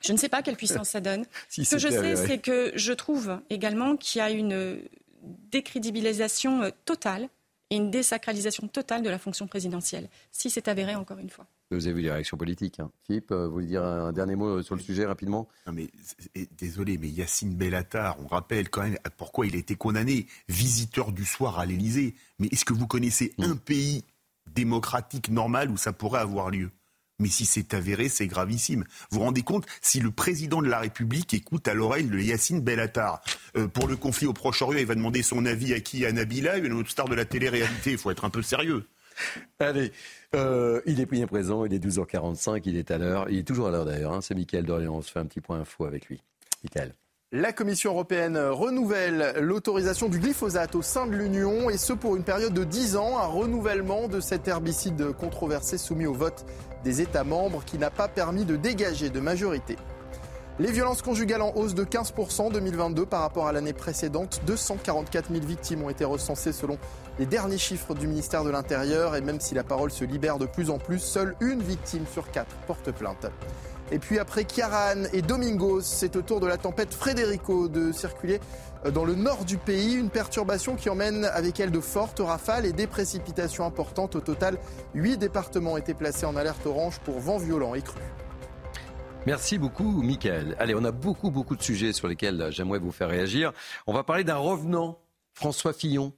Je ne sais pas quelle puissance ça donne. *laughs* Ce que je sais, c'est que je trouve également qu'il y a une décrédibilisation euh, totale et une désacralisation totale de la fonction présidentielle, si c'est avéré encore une fois. Vous avez vu les réactions politiques. Hein. Philippe, euh, vous voulez dire un dernier mot sur le sujet rapidement? Non mais, Désolé, mais Yacine Bellatar, on rappelle quand même pourquoi il a été condamné, visiteur du soir à l'Élysée. Mais est-ce que vous connaissez un pays démocratique normal où ça pourrait avoir lieu? Mais si c'est avéré, c'est gravissime. Vous vous rendez compte si le président de la République écoute à l'oreille de Yacine Bellatar? Euh, pour le conflit au Proche-Orient, il va demander son avis à qui? À Nabila, une autre star de la télé-réalité. Il faut être un peu sérieux. Allez, euh, il est bien présent, il est 12h45, il est à l'heure. Il est toujours à l'heure d'ailleurs. Hein. c'est Mickaël Dorian. On se fait un petit point info avec lui. Mickaël. La Commission européenne renouvelle l'autorisation du glyphosate au sein de l'Union et ce pour une période de 10 ans, un renouvellement de cet herbicide controversé soumis au vote des États membres qui n'a pas permis de dégager de majorité. Les violences conjugales en hausse de 15% en 2022 par rapport à l'année précédente. 244 000 victimes ont été recensées selon les derniers chiffres du ministère de l'Intérieur. Et même si la parole se libère de plus en plus, seule une victime sur quatre porte plainte. Et puis après Kiaran et Domingos, c'est au tour de la tempête Frederico de circuler euh, dans le nord du pays. Une perturbation qui emmène avec elle de fortes rafales et des précipitations importantes. Au total, huit départements étaient placés en alerte orange pour vent violent et cru. Merci beaucoup, Michael. Allez, on a beaucoup, beaucoup de sujets sur lesquels j'aimerais vous faire réagir. On va parler d'un revenant, François Fillon.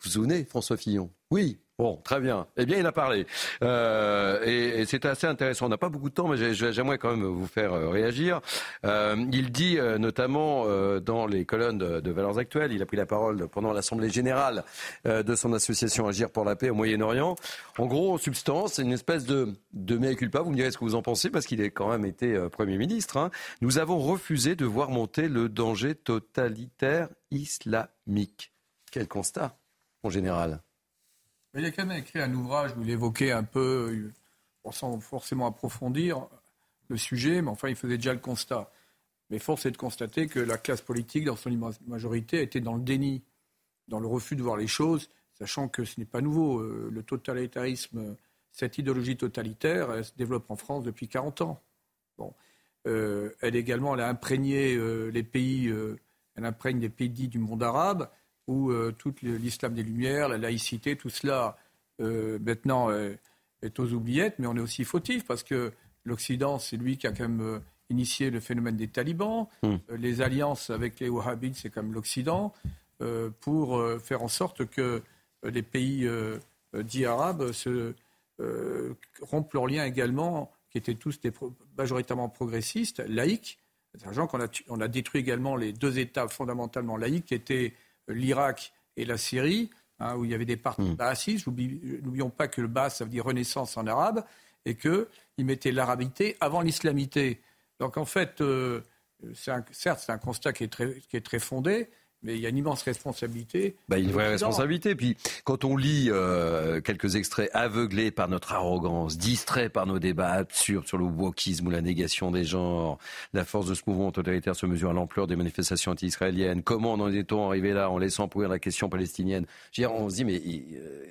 Vous vous souvenez, François Fillon? Oui, Bon, très bien. Eh bien, il a parlé. Euh, et, c'est assez intéressant. On n'a pas beaucoup de temps, mais j'aimerais quand même vous faire euh, réagir. Euh, il dit notamment dans les colonnes de, Valeurs Actuelles, il a pris la parole pendant l'Assemblée générale de son association Agir pour la paix au Moyen-Orient. En gros, en substance, c'est une espèce de, de mea culpa. Vous me direz ce que vous en pensez, parce qu'il a quand même été Premier ministre. Hein. Nous avons refusé de voir monter le danger totalitaire islamique. Quel constat, en général il a quand même écrit un ouvrage où il évoquait un peu, sans forcément approfondir le sujet, mais enfin il faisait déjà le constat. Mais force est de constater que la classe politique, dans son majorité, été dans le déni, dans le refus de voir les choses, sachant que ce n'est pas nouveau. Euh, le totalitarisme, cette idéologie totalitaire, elle se développe en France depuis 40 ans. Bon. Euh, elle également, elle a imprégné euh, les pays, elle imprègne les pays dits du monde arabe où euh, tout l'islam des Lumières, la laïcité, tout cela euh, maintenant est aux oubliettes, mais on est aussi fautif parce que l'Occident, c'est lui qui a quand même euh, initié le phénomène des talibans. Hmm. les alliances avec les wahhabites, c'est quand même l'Occident, pour faire en sorte que les pays dits arabes se, rompent leurs liens également, qui étaient tous des majoritairement progressistes, laïcs. C'est qu'on a, on a détruit également les deux États fondamentalement laïques qui étaient l'Irak et la Syrie, hein, où il y avait des partis mmh. N'oublions pas que le bas, ça veut dire renaissance en arabe, et qu'ils mettaient l'arabité avant l'islamité. Donc en fait, euh, certes, c'est un constat qui est très, qui est très fondé, mais il y a une immense responsabilité. Bah, une vraie responsabilité. Puis quand on lit euh, quelques extraits aveuglés par notre arrogance, distraits par nos débats absurdes sur le wokisme ou la négation des genres, la force de ce mouvement totalitaire se mesure à l'ampleur des manifestations anti-israéliennes. Comment en est-on arrivé là en laissant pourrir la question palestinienne? On se dit mais euh,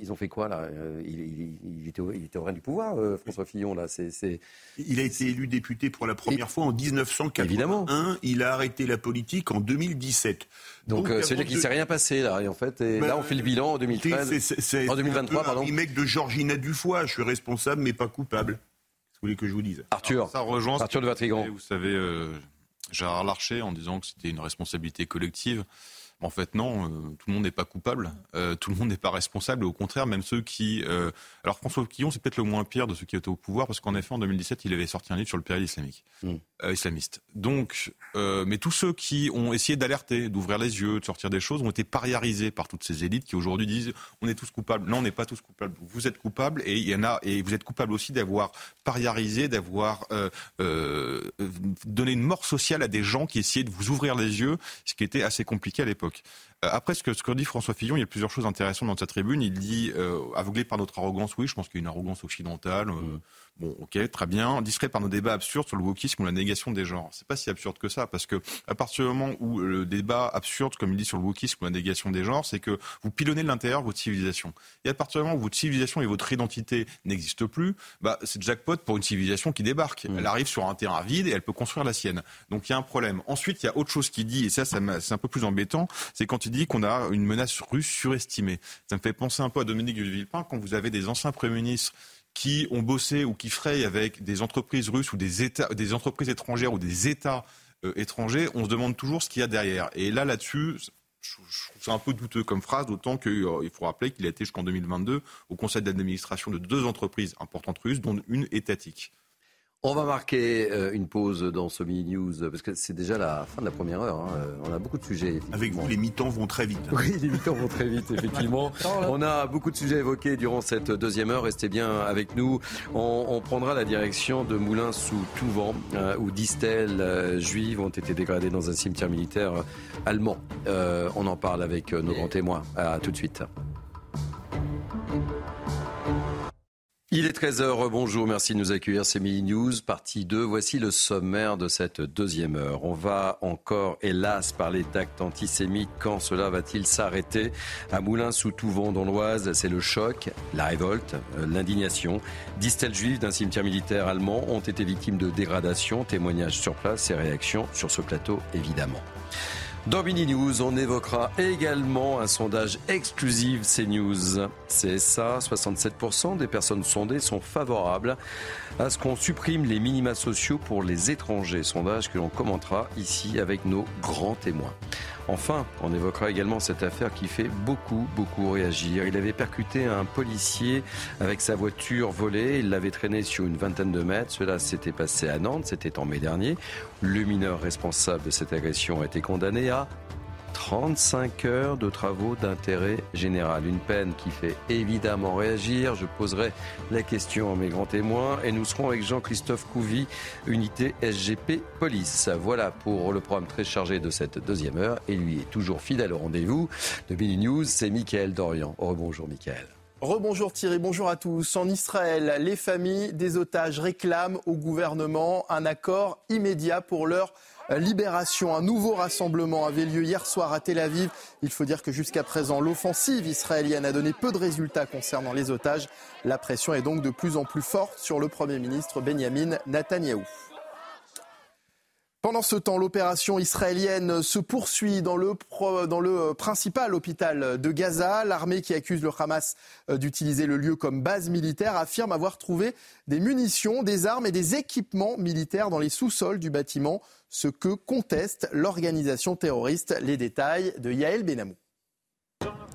ils ont fait quoi là euh, il, était au, il, était, au, du pouvoir, euh, François Fillon là. C'est, Il a été élu député pour la première fois en 1981. Évidemment. Il a arrêté la politique en 2017. Donc, euh, c'est-à-dire qu'il ne s'est rien passé là. Et en fait, et là on fait le bilan en 2013, en 2023 pardon. Un mec de Georgina Dufoy. Je suis responsable mais pas coupable. Vous voulez que je vous dise? Arthur. ça rejoint. Arthur de Vatrigan. Vous savez, Gérard Larcher en disant que c'était une responsabilité collective. En fait, non, euh, tout le monde n'est pas coupable, euh, tout le monde n'est pas responsable. Au contraire, même ceux qui. Euh, alors François Quillon, c'est peut-être le moins pire de ceux qui étaient au pouvoir, parce qu'en effet, en 2017, il avait sorti un livre sur le péril islamique, mm. islamiste. Donc, mais tous ceux qui ont essayé d'alerter, d'ouvrir les yeux, de sortir des choses, ont été pariarisés par toutes ces élites qui aujourd'hui disent on est tous coupables. Non, on n'est pas tous coupables. Vous êtes coupables et il y en a et vous êtes coupables aussi d'avoir pariarisé, d'avoir donné une mort sociale à des gens qui essayaient de vous ouvrir les yeux, ce qui était assez compliqué à l'époque. Euh, après, ce que, ce dit François Fillon, il y a plusieurs choses intéressantes dans sa tribune. Il dit, euh, aveuglé par notre arrogance, oui, je pense qu'il y a une arrogance occidentale. Euh, mm. Bon, ok, très bien. Distrait par nos débats absurdes sur le wokisme ou la négation des genres. C'est pas si absurde que ça, parce que à partir du moment où le débat absurde, comme il dit sur le wokisme ou la négation des genres, c'est que vous pilonnez de l'intérieur votre civilisation. Et à partir du moment où votre civilisation et votre identité n'existent plus, bah, c'est jackpot pour une civilisation qui débarque. Mm. Elle arrive sur un terrain vide et elle peut construire la sienne. Donc il y a un problème. Ensuite, il y a autre chose qui dit, et ça, ça c'est un peu plus embêtant, c'est quand il dit qu'on a une menace russe surestimée. Ça me fait penser un peu à Dominique de Villepin quand vous avez des anciens premiers ministres qui ont bossé ou qui frayent avec des entreprises russes ou des, États, des entreprises étrangères ou des États euh, étrangers, on se demande toujours ce qu'il y a derrière. Et là, là-dessus, je trouve ça un peu douteux comme phrase, d'autant qu'il euh, faut rappeler qu'il a été jusqu'en 2022 au conseil d'administration de deux entreprises importantes russes, dont une étatique. On va marquer euh, une pause dans ce mini news parce que c'est déjà la fin de la première heure. Hein. Euh, on a beaucoup de sujets. Avec vous, les mi-temps vont très vite. Oui, les mi-temps vont très vite, effectivement. *laughs* on a beaucoup de sujets évoqués durant cette deuxième heure. Restez bien avec nous. On, prendra la direction de Moulins sous Touvent, euh, où dix stèles juives ont été dégradées dans un cimetière militaire allemand. on en parle avec nos grands témoins. À tout de suite. Il est 13h, bonjour, merci de nous accueillir, c'est Mini News, partie 2. Voici le sommaire de cette deuxième heure. On va encore, hélas, parler d'actes antisémites. Quand cela va-t-il s'arrêter? À Moulins sous Touvent dans l'Oise, c'est le choc, la révolte, euh, l'indignation. Dix stèles juives d'un cimetière militaire allemand ont été victimes de dégradation? Témoignages sur place et réactions sur ce plateau, évidemment. Dans Mini News, on évoquera également un sondage exclusif CNews. C'est ça, 67% des personnes sondées sont favorables à ce qu'on supprime les minima sociaux pour les étrangers. Sondage que l'on commentera ici avec nos grands témoins. Enfin, on évoquera également cette affaire qui fait beaucoup, beaucoup réagir. Il avait percuté un policier avec sa voiture volée. Il l'avait traîné sur une vingtaine de mètres. Cela s'était passé à Nantes. C'était en mai dernier. Le mineur responsable de cette agression a été condamné à 35 heures de travaux d'intérêt général. Une peine qui fait évidemment réagir. Je poserai la question à mes grands témoins et nous serons avec Jean-Christophe Couvi, unité SGP Police. Voilà pour le programme très chargé de cette deuxième heure et lui est toujours fidèle au rendez-vous de Mini News. C'est Mickaël Dorian. Rebonjour Mickaël. Rebonjour Thierry, bonjour à tous. En Israël, les familles des otages réclament au gouvernement un accord immédiat pour leur libération. Un nouveau rassemblement avait lieu hier soir à Tel Aviv. Il faut dire que jusqu'à présent, l'offensive israélienne a donné peu de résultats concernant les otages. La pression est donc de plus en plus forte sur le Premier ministre Benjamin Netanyahou. Pendant ce temps, l'opération israélienne se poursuit dans le, le principal hôpital de Gaza. L'armée qui accuse le Hamas euh, d'utiliser le lieu comme base militaire affirme avoir trouvé des munitions, des armes et des équipements militaires dans les sous-sols du bâtiment, ce que conteste l'organisation terroriste. Les détails de Yael Benamou.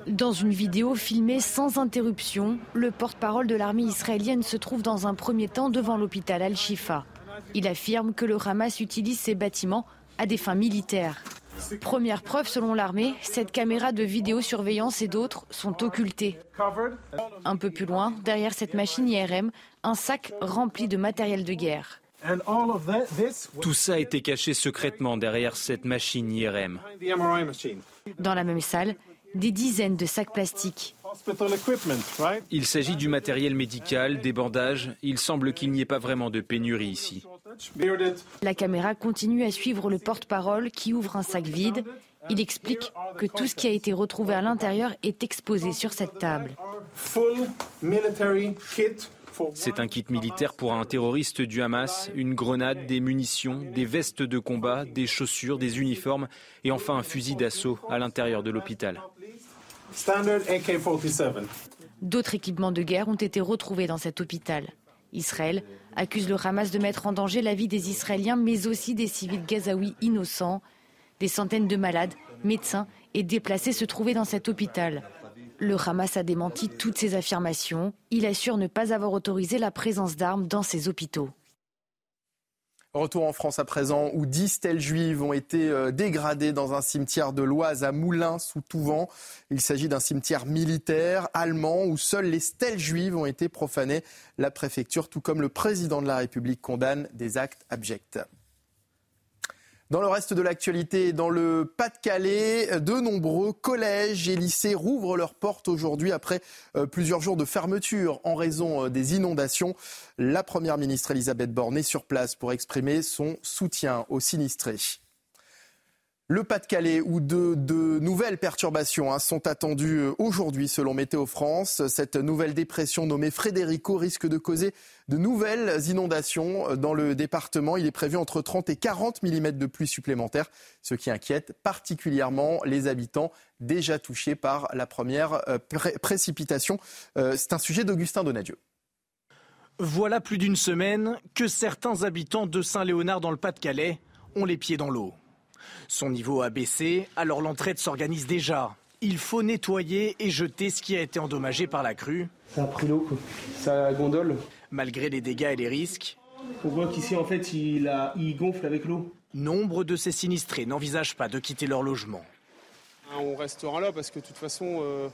Dans une vidéo filmée sans interruption, le porte-parole de l'armée israélienne se trouve dans un premier temps devant l'hôpital Al-Shifa. Il affirme que le Hamas utilise ces bâtiments à des fins militaires. Première preuve selon l'armée, cette caméra de vidéosurveillance et d'autres sont occultées. Un peu plus loin, derrière cette machine IRM, un sac rempli de matériel de guerre. Tout ça a été caché secrètement derrière cette machine IRM. Dans la même salle, des dizaines de sacs plastiques. Il s'agit du matériel médical, des bandages. Il semble qu'il n'y ait pas vraiment de pénurie ici. La caméra continue à suivre le porte-parole qui ouvre un sac vide. Il explique que tout ce qui a été retrouvé à l'intérieur est exposé sur cette table. C'est un kit militaire pour un terroriste du Hamas, une grenade, des munitions, des vestes de combat, des chaussures, des uniformes et enfin un fusil d'assaut à l'intérieur de l'hôpital. D'autres équipements de guerre ont été retrouvés dans cet hôpital. Israël accuse le Hamas de mettre en danger la vie des Israéliens, mais aussi des civils gazaouis innocents. Des centaines de malades, médecins et déplacés se trouvaient dans cet hôpital. Le Hamas a démenti toutes ces affirmations. Il assure ne pas avoir autorisé la présence d'armes dans ces hôpitaux. Retour en France à présent, où dix stèles juives ont été euh, dégradées dans un cimetière de l'Oise à Moulins, sous Touvent. Il s'agit d'un cimetière militaire allemand où seules les stèles juives ont été profanées. La préfecture, tout comme le président de la République, condamne des actes abjects. Dans le reste de l'actualité, dans le Pas-de-Calais, de nombreux collèges et lycées rouvrent leurs portes aujourd'hui après euh, plusieurs jours de fermeture en raison euh, des inondations. La Première ministre Elisabeth Borne est sur place pour exprimer son soutien aux sinistrés. Le Pas-de-Calais, où de, nouvelles perturbations hein, sont attendues euh, aujourd'hui selon Météo France. Cette nouvelle dépression nommée Frédérico risque de causer de nouvelles inondations euh, dans le département. Il est prévu entre 30 et 40 mm de pluie supplémentaires, ce qui inquiète particulièrement les habitants déjà touchés par la première euh, précipitation. C'est un sujet d'Augustin Donadieu. Voilà plus d'une semaine que certains habitants de Saint-Léonard dans le Pas-de-Calais ont les pieds dans l'eau. Son niveau a baissé, alors l'entraide s'organise déjà. Il faut nettoyer et jeter ce qui a été endommagé par la crue. Ça a pris l'eau, ça gondole. Malgré les dégâts et les risques. On voit qu'ici, en fait, il, il gonfle avec l'eau. Nombre de ces sinistrés n'envisagent pas de quitter leur logement. Ah, on restera là parce que de toute façon, euh,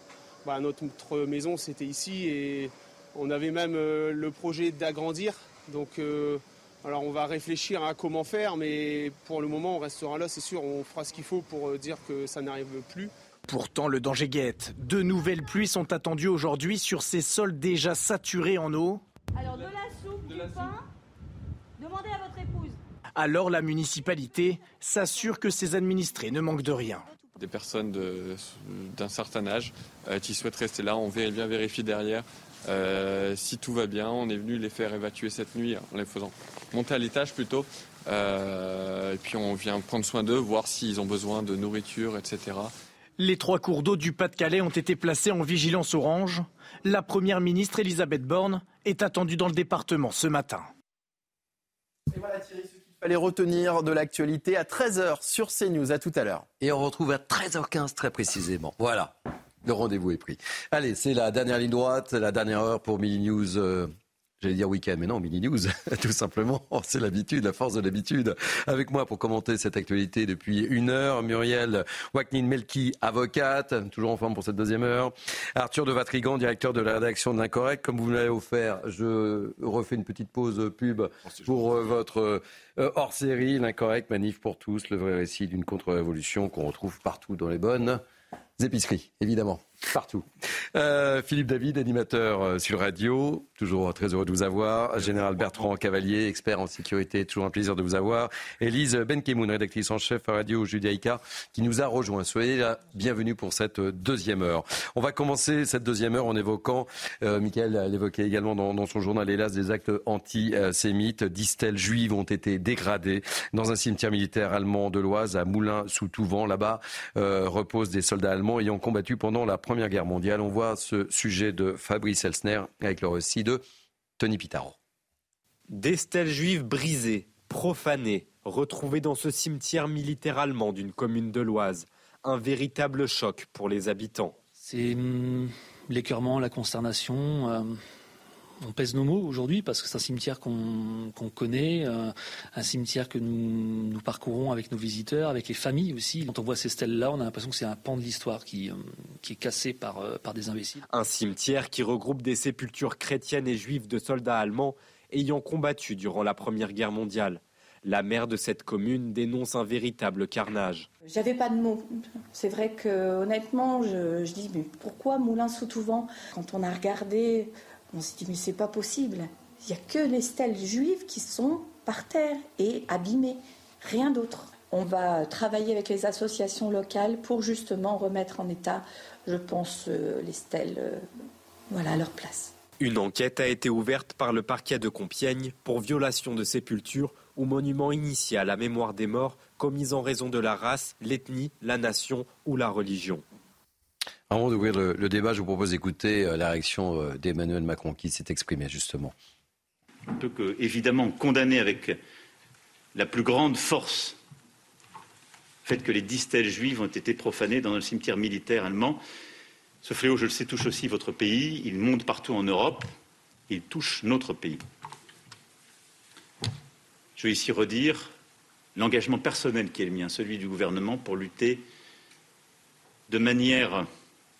bah, notre maison, c'était ici et on avait même euh, le projet d'agrandir. Donc euh, alors on va réfléchir à comment faire, mais pour le moment on restera là, c'est sûr, on fera ce qu'il faut pour euh, dire que ça n'arrive plus. Pourtant, le danger guette. De nouvelles pluies sont attendues aujourd'hui sur ces sols déjà saturés en eau. Alors de la soupe, du pain, demandez à votre épouse. Alors la municipalité s'assure que ses administrés ne manquent de rien. Des personnes d'un certain âge euh, qui souhaitent rester là, on vient vérifier derrière euh, si tout va bien, on est venu les faire évacuer cette nuit en les faisant monter à l'étage plutôt. Euh, et puis on vient prendre soin d'eux, voir s'ils ont besoin de nourriture, etc. Les trois cours d'eau du Pas-de-Calais ont été placés en vigilance orange. La première ministre Elisabeth Borne est attendue dans le département ce matin. Et voilà Thierry, ce qu'il fallait retenir de l'actualité à 13h sur CNews. À tout à l'heure. Et on retrouve à 13h15 très précisément. Voilà. Le rendez-vous est pris. Allez, c'est la dernière ligne droite, la dernière heure pour Mini News. Euh, J'allais dire week-end, mais non, mini news, *laughs* tout simplement. *laughs* C'est l'habitude, la force de l'habitude. Avec moi pour commenter cette actualité depuis une heure, Muriel Waknin Melki, avocate, toujours en forme pour cette deuxième heure. Arthur de Vatrigan, directeur de la rédaction de l'Incorrect. Comme vous me l'avez offert, je refais une petite pause pub pour euh, votre euh, hors-série, l'Incorrect, Manif pour tous, le vrai récit d'une contre-révolution qu'on retrouve partout dans les bonnes épiceries, évidemment partout. Euh, Philippe David, animateur euh, sur radio, toujours très heureux de vous avoir. Général Bertrand Cavalier, expert en sécurité, toujours un plaisir de vous avoir. Élise Benkemoun, rédactrice en chef à Radio Judaïka, qui nous a rejoint. Soyez la bienvenue pour cette deuxième heure. On va commencer cette deuxième heure en évoquant, euh, Michael l'évoquait également dans, dans, son journal, hélas, des actes antisémites. Dix stèles juives ont été dégradées dans un cimetière militaire allemand de l'Oise à Moulins-sous-Touvent. Là-bas euh, reposent des soldats allemands ayant combattu pendant la Première Guerre mondiale. On voit ce sujet de Fabrice Elsner avec le récit de Tony Pitaro. Des stèles juives brisées, profanées, retrouvées dans ce cimetière militaire allemand d'une commune de l'Oise. Un véritable choc pour les habitants. C'est hum, l'écœurement, la consternation. Euh, on pèse nos mots aujourd'hui parce que c'est un cimetière qu'on connaît, euh, un cimetière que nous, nous, parcourons avec nos visiteurs, avec les familles aussi. Quand on voit ces stèles-là, on a l'impression que c'est un pan de l'histoire qui, euh, qui, est cassé par, euh, par des imbéciles. Un cimetière qui regroupe des sépultures chrétiennes et juives de soldats allemands ayant combattu durant la Première Guerre mondiale. La maire de cette commune dénonce un véritable carnage. J'avais pas de mots. C'est vrai que honnêtement, je, je dis mais pourquoi Moulin sous Touvent Quand on a regardé on s'est dit, mais c'est pas possible. Il n'y a que les stèles juives qui sont par terre et abîmées. Rien d'autre. On va travailler avec les associations locales pour justement remettre en état, je pense, euh, les stèles euh, voilà, à leur place. Une enquête a été ouverte par le parquet de Compiègne pour violation de sépulture ou monument initié à la mémoire des morts commis en raison de la race, l'ethnie, la nation ou la religion. Avant d'ouvrir le, débat, je vous propose d'écouter euh, la réaction euh, d'Emmanuel Macron qui s'est exprimé justement. On peut que, évidemment condamner avec la plus grande force le fait que les dix stèles juives ont été profanées dans le cimetière militaire allemand. Ce fléau, je le sais, touche aussi votre pays. Il monte partout en Europe. Il touche notre pays. Je veux ici redire l'engagement personnel qui est le mien, celui du gouvernement, pour lutter de manière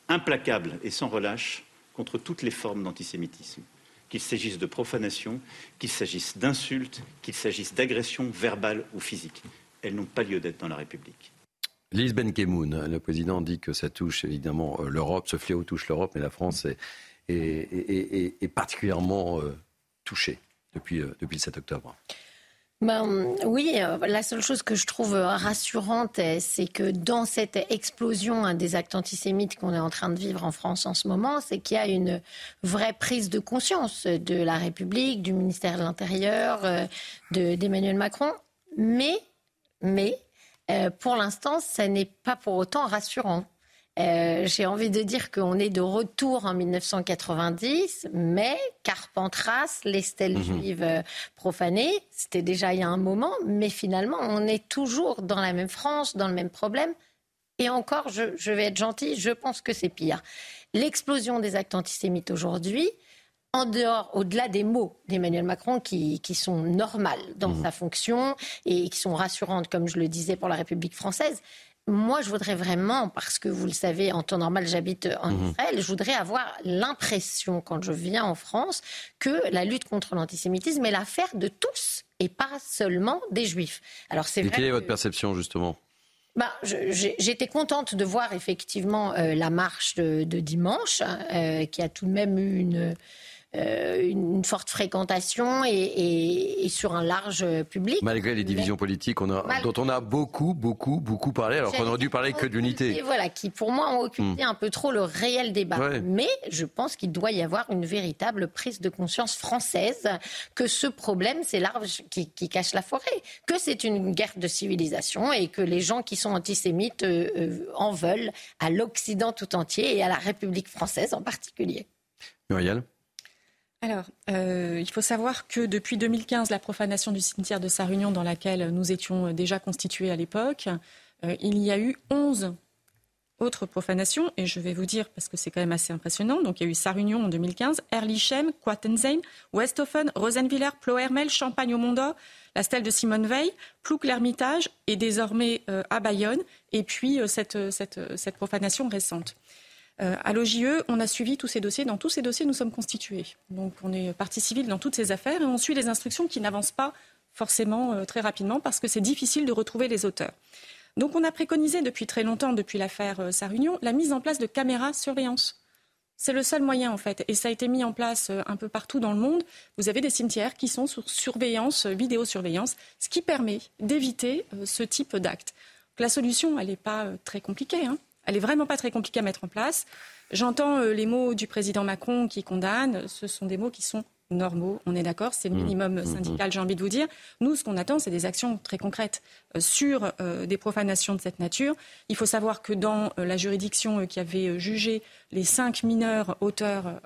implacable et sans relâche contre toutes les formes d'antisémitisme, qu'il s'agisse de profanation, qu'il s'agisse d'insultes, qu'il s'agisse d'agressions verbales ou physiques. elles n'ont pas lieu d'être dans la République. Lise Benkemoun, le président dit que ça touche évidemment euh, l'Europe, ce fléau touche l'Europe, mais la France est, particulièrement euh, touchée depuis, euh, depuis le 7 octobre. Ben, oui, la seule chose que je trouve rassurante, c'est que dans cette explosion des actes antisémites qu'on est en train de vivre en France en ce moment, c'est qu'il y a une vraie prise de conscience de la République, du ministère de l'Intérieur, d'Emmanuel Macron. Mais, mais euh, pour l'instant, ça n'est pas pour autant rassurant. Euh, j'ai envie de dire qu'on est de retour en 1990, mais Carpentras, les stèles mhm. juives euh, profanées, c'était déjà il y a un moment, mais finalement, on est toujours dans la même France, dans le même problème. Et encore, je, je vais être gentil, je pense que c'est pire. L'explosion des actes antisémites aujourd'hui, en dehors, au-delà des mots d'Emmanuel Macron qui, sont normales dans mmh. sa fonction et qui sont rassurantes, comme je le disais, pour la République française, moi, je voudrais vraiment, parce que vous le savez, en temps normal, j'habite en mmh. Israël, je voudrais avoir l'impression, quand je viens en France, que la lutte contre l'antisémitisme est l'affaire de tous et pas seulement des juifs. Alors, c'est Quelle est votre perception, justement? Bah, J'étais contente de voir effectivement euh, la marche de, dimanche, euh, qui a tout de même eu une une forte fréquentation et, sur un large public. Malgré les divisions politiques on a, dont on a beaucoup, beaucoup, beaucoup parlé, alors qu'on aurait dû parler que d'unité. Voilà, qui pour moi ont occupé hmm. un peu trop le réel débat. Mais je pense qu'il doit y avoir une véritable prise de conscience française que ce problème, c'est l'arbre qui, cache la forêt, que c'est une guerre de civilisation et que les gens qui sont antisémites euh, euh, en veulent à l'Occident tout entier et à la République française en particulier. Muriel? Alors, euh, il faut savoir que depuis 2015, la profanation du cimetière de Sarre-Union, dans laquelle nous étions déjà constitués à l'époque, euh, il y a eu 11 autres profanations, et je vais vous dire, parce que c'est quand même assez impressionnant, donc il y a eu Sarre-Union en 2015, Erlichem, Quatenzein, Westhofen, Rosenwiller, Ploermel, Champagne au Mont la stèle de Simone Veil, Plouc-l'Ermitage, et désormais euh, à Bayonne, et puis cette, cette profanation récente. Euh, à l'OJE, on a suivi tous ces dossiers. Dans tous ces dossiers, nous sommes constitués. Donc, on est partie civile dans toutes ces affaires et on suit les instructions qui n'avancent pas forcément euh, très rapidement parce que c'est difficile de retrouver les auteurs. Donc, on a préconisé depuis très longtemps, depuis l'affaire euh, Sarunion, la mise en place de caméras surveillance. C'est le seul moyen, en fait. Et ça a été mis en place un peu partout dans le monde. Vous avez des cimetières qui sont sous surveillance, vidéosurveillance, ce qui permet d'éviter ce type d'acte. La solution, elle n'est pas très compliquée. Hein. Elle est vraiment pas très compliquée à mettre en place. J'entends euh, les mots du président Macron qui condamne. Ce sont des mots qui sont normaux, on est d'accord, c'est le mmh. minimum mmh. syndical, j'ai envie de vous dire. Nous, ce qu'on attend, c'est des actions très concrètes euh, sur euh, des profanations de cette nature. Il faut savoir que dans la juridiction qui avait jugé les cinq mineurs auteurs,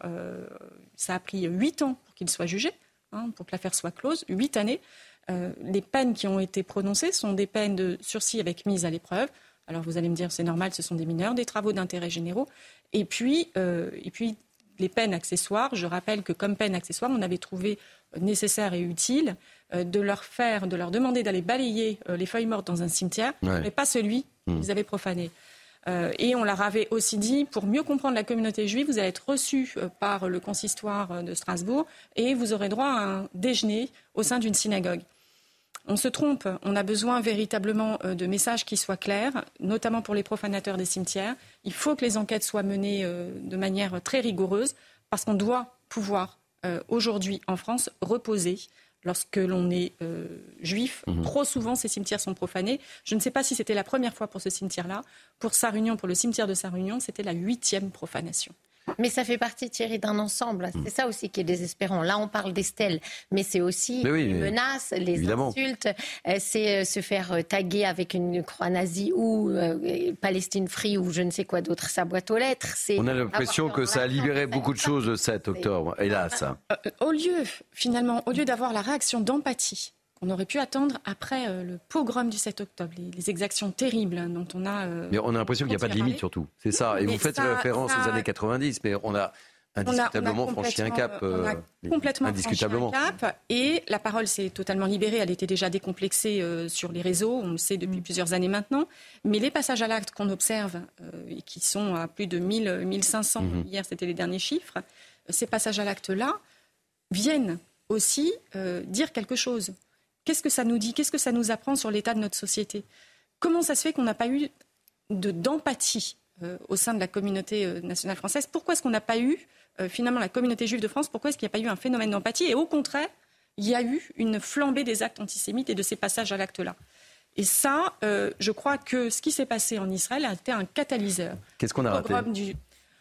ça a pris huit ans pour qu'ils soient jugés, hein, pour que l'affaire soit close, huit années. les peines qui ont été prononcées sont des peines de sursis avec mise à l'épreuve. Alors vous allez me dire, c'est normal, ce sont des mineurs, des travaux d'intérêt généraux. Et puis, euh, et puis, les peines accessoires, je rappelle que comme peine accessoire, on avait trouvé nécessaire et utile euh, de leur faire, de leur demander d'aller balayer euh, les feuilles mortes dans un cimetière, mais pas celui hmm. qu'ils avaient profané. et on leur avait aussi dit, pour mieux comprendre la communauté juive, vous allez être reçu par le consistoire de Strasbourg et vous aurez droit à un déjeuner au sein d'une synagogue. On se trompe. On a besoin véritablement euh, de messages qui soient clairs, notamment pour les profanateurs des cimetières. Il faut que les enquêtes soient menées euh, de manière très rigoureuse, parce qu'on doit pouvoir euh, aujourd'hui en France reposer lorsque l'on est juif. Mhm. Trop souvent, ces cimetières sont profanés. Je ne sais pas si c'était la première fois pour ce cimetière-là. Pour Sarunion, pour le cimetière de Sarunion, c'était la huitième profanation. Mais ça fait partie, Thierry, d'un ensemble. C'est ça aussi qui est désespérant. Là, on parle d'Estelle, mais c'est aussi les menaces, les insultes. Euh, c'est euh, se faire euh, taguer avec une croix nazie ou Palestine Free ou je ne sais quoi d'autre, sa boîte aux lettres. On a l'impression que ça a libéré beaucoup de choses le 7 octobre, hélas. *laughs* Au lieu, finalement, au lieu d'avoir la réaction d'empathie on aurait pu attendre après euh, le pogrom du 7 octobre, les, exactions terribles hein, dont on a. Euh, mais on a l'impression qu'il n'y a pas de limite surtout. C'est ça. Et vous faites référence aux années 90, mais on a indiscutablement franchi un cap. on a euh, complètement indiscutablement. franchi un cap. Et la parole s'est totalement libérée. Elle était déjà décomplexée sur les réseaux. On le sait depuis mm. plusieurs années maintenant. Mais les passages à l'acte qu'on observe, et qui sont à plus de 1000, 1500, mm-hmm. hier c'était les derniers chiffres, ces passages à l'acte-là viennent aussi dire quelque chose Qu'est-ce que ça nous dit? Qu'est-ce que ça nous apprend sur l'état de notre société? Comment ça se fait qu'on n'a pas eu d'empathie euh, au sein de la communauté euh, nationale française? Pourquoi est-ce qu'on n'a pas eu, euh, finalement, la communauté juive de France Pourquoi est-ce qu'il n'y a pas eu un phénomène d'empathie? Et au contraire, il y a eu une flambée des actes antisémites et de ces passages à l'acte-là. Et ça, je crois que ce qui s'est passé en Israël a été un catalyseur. Qu'est-ce qu'on a raté?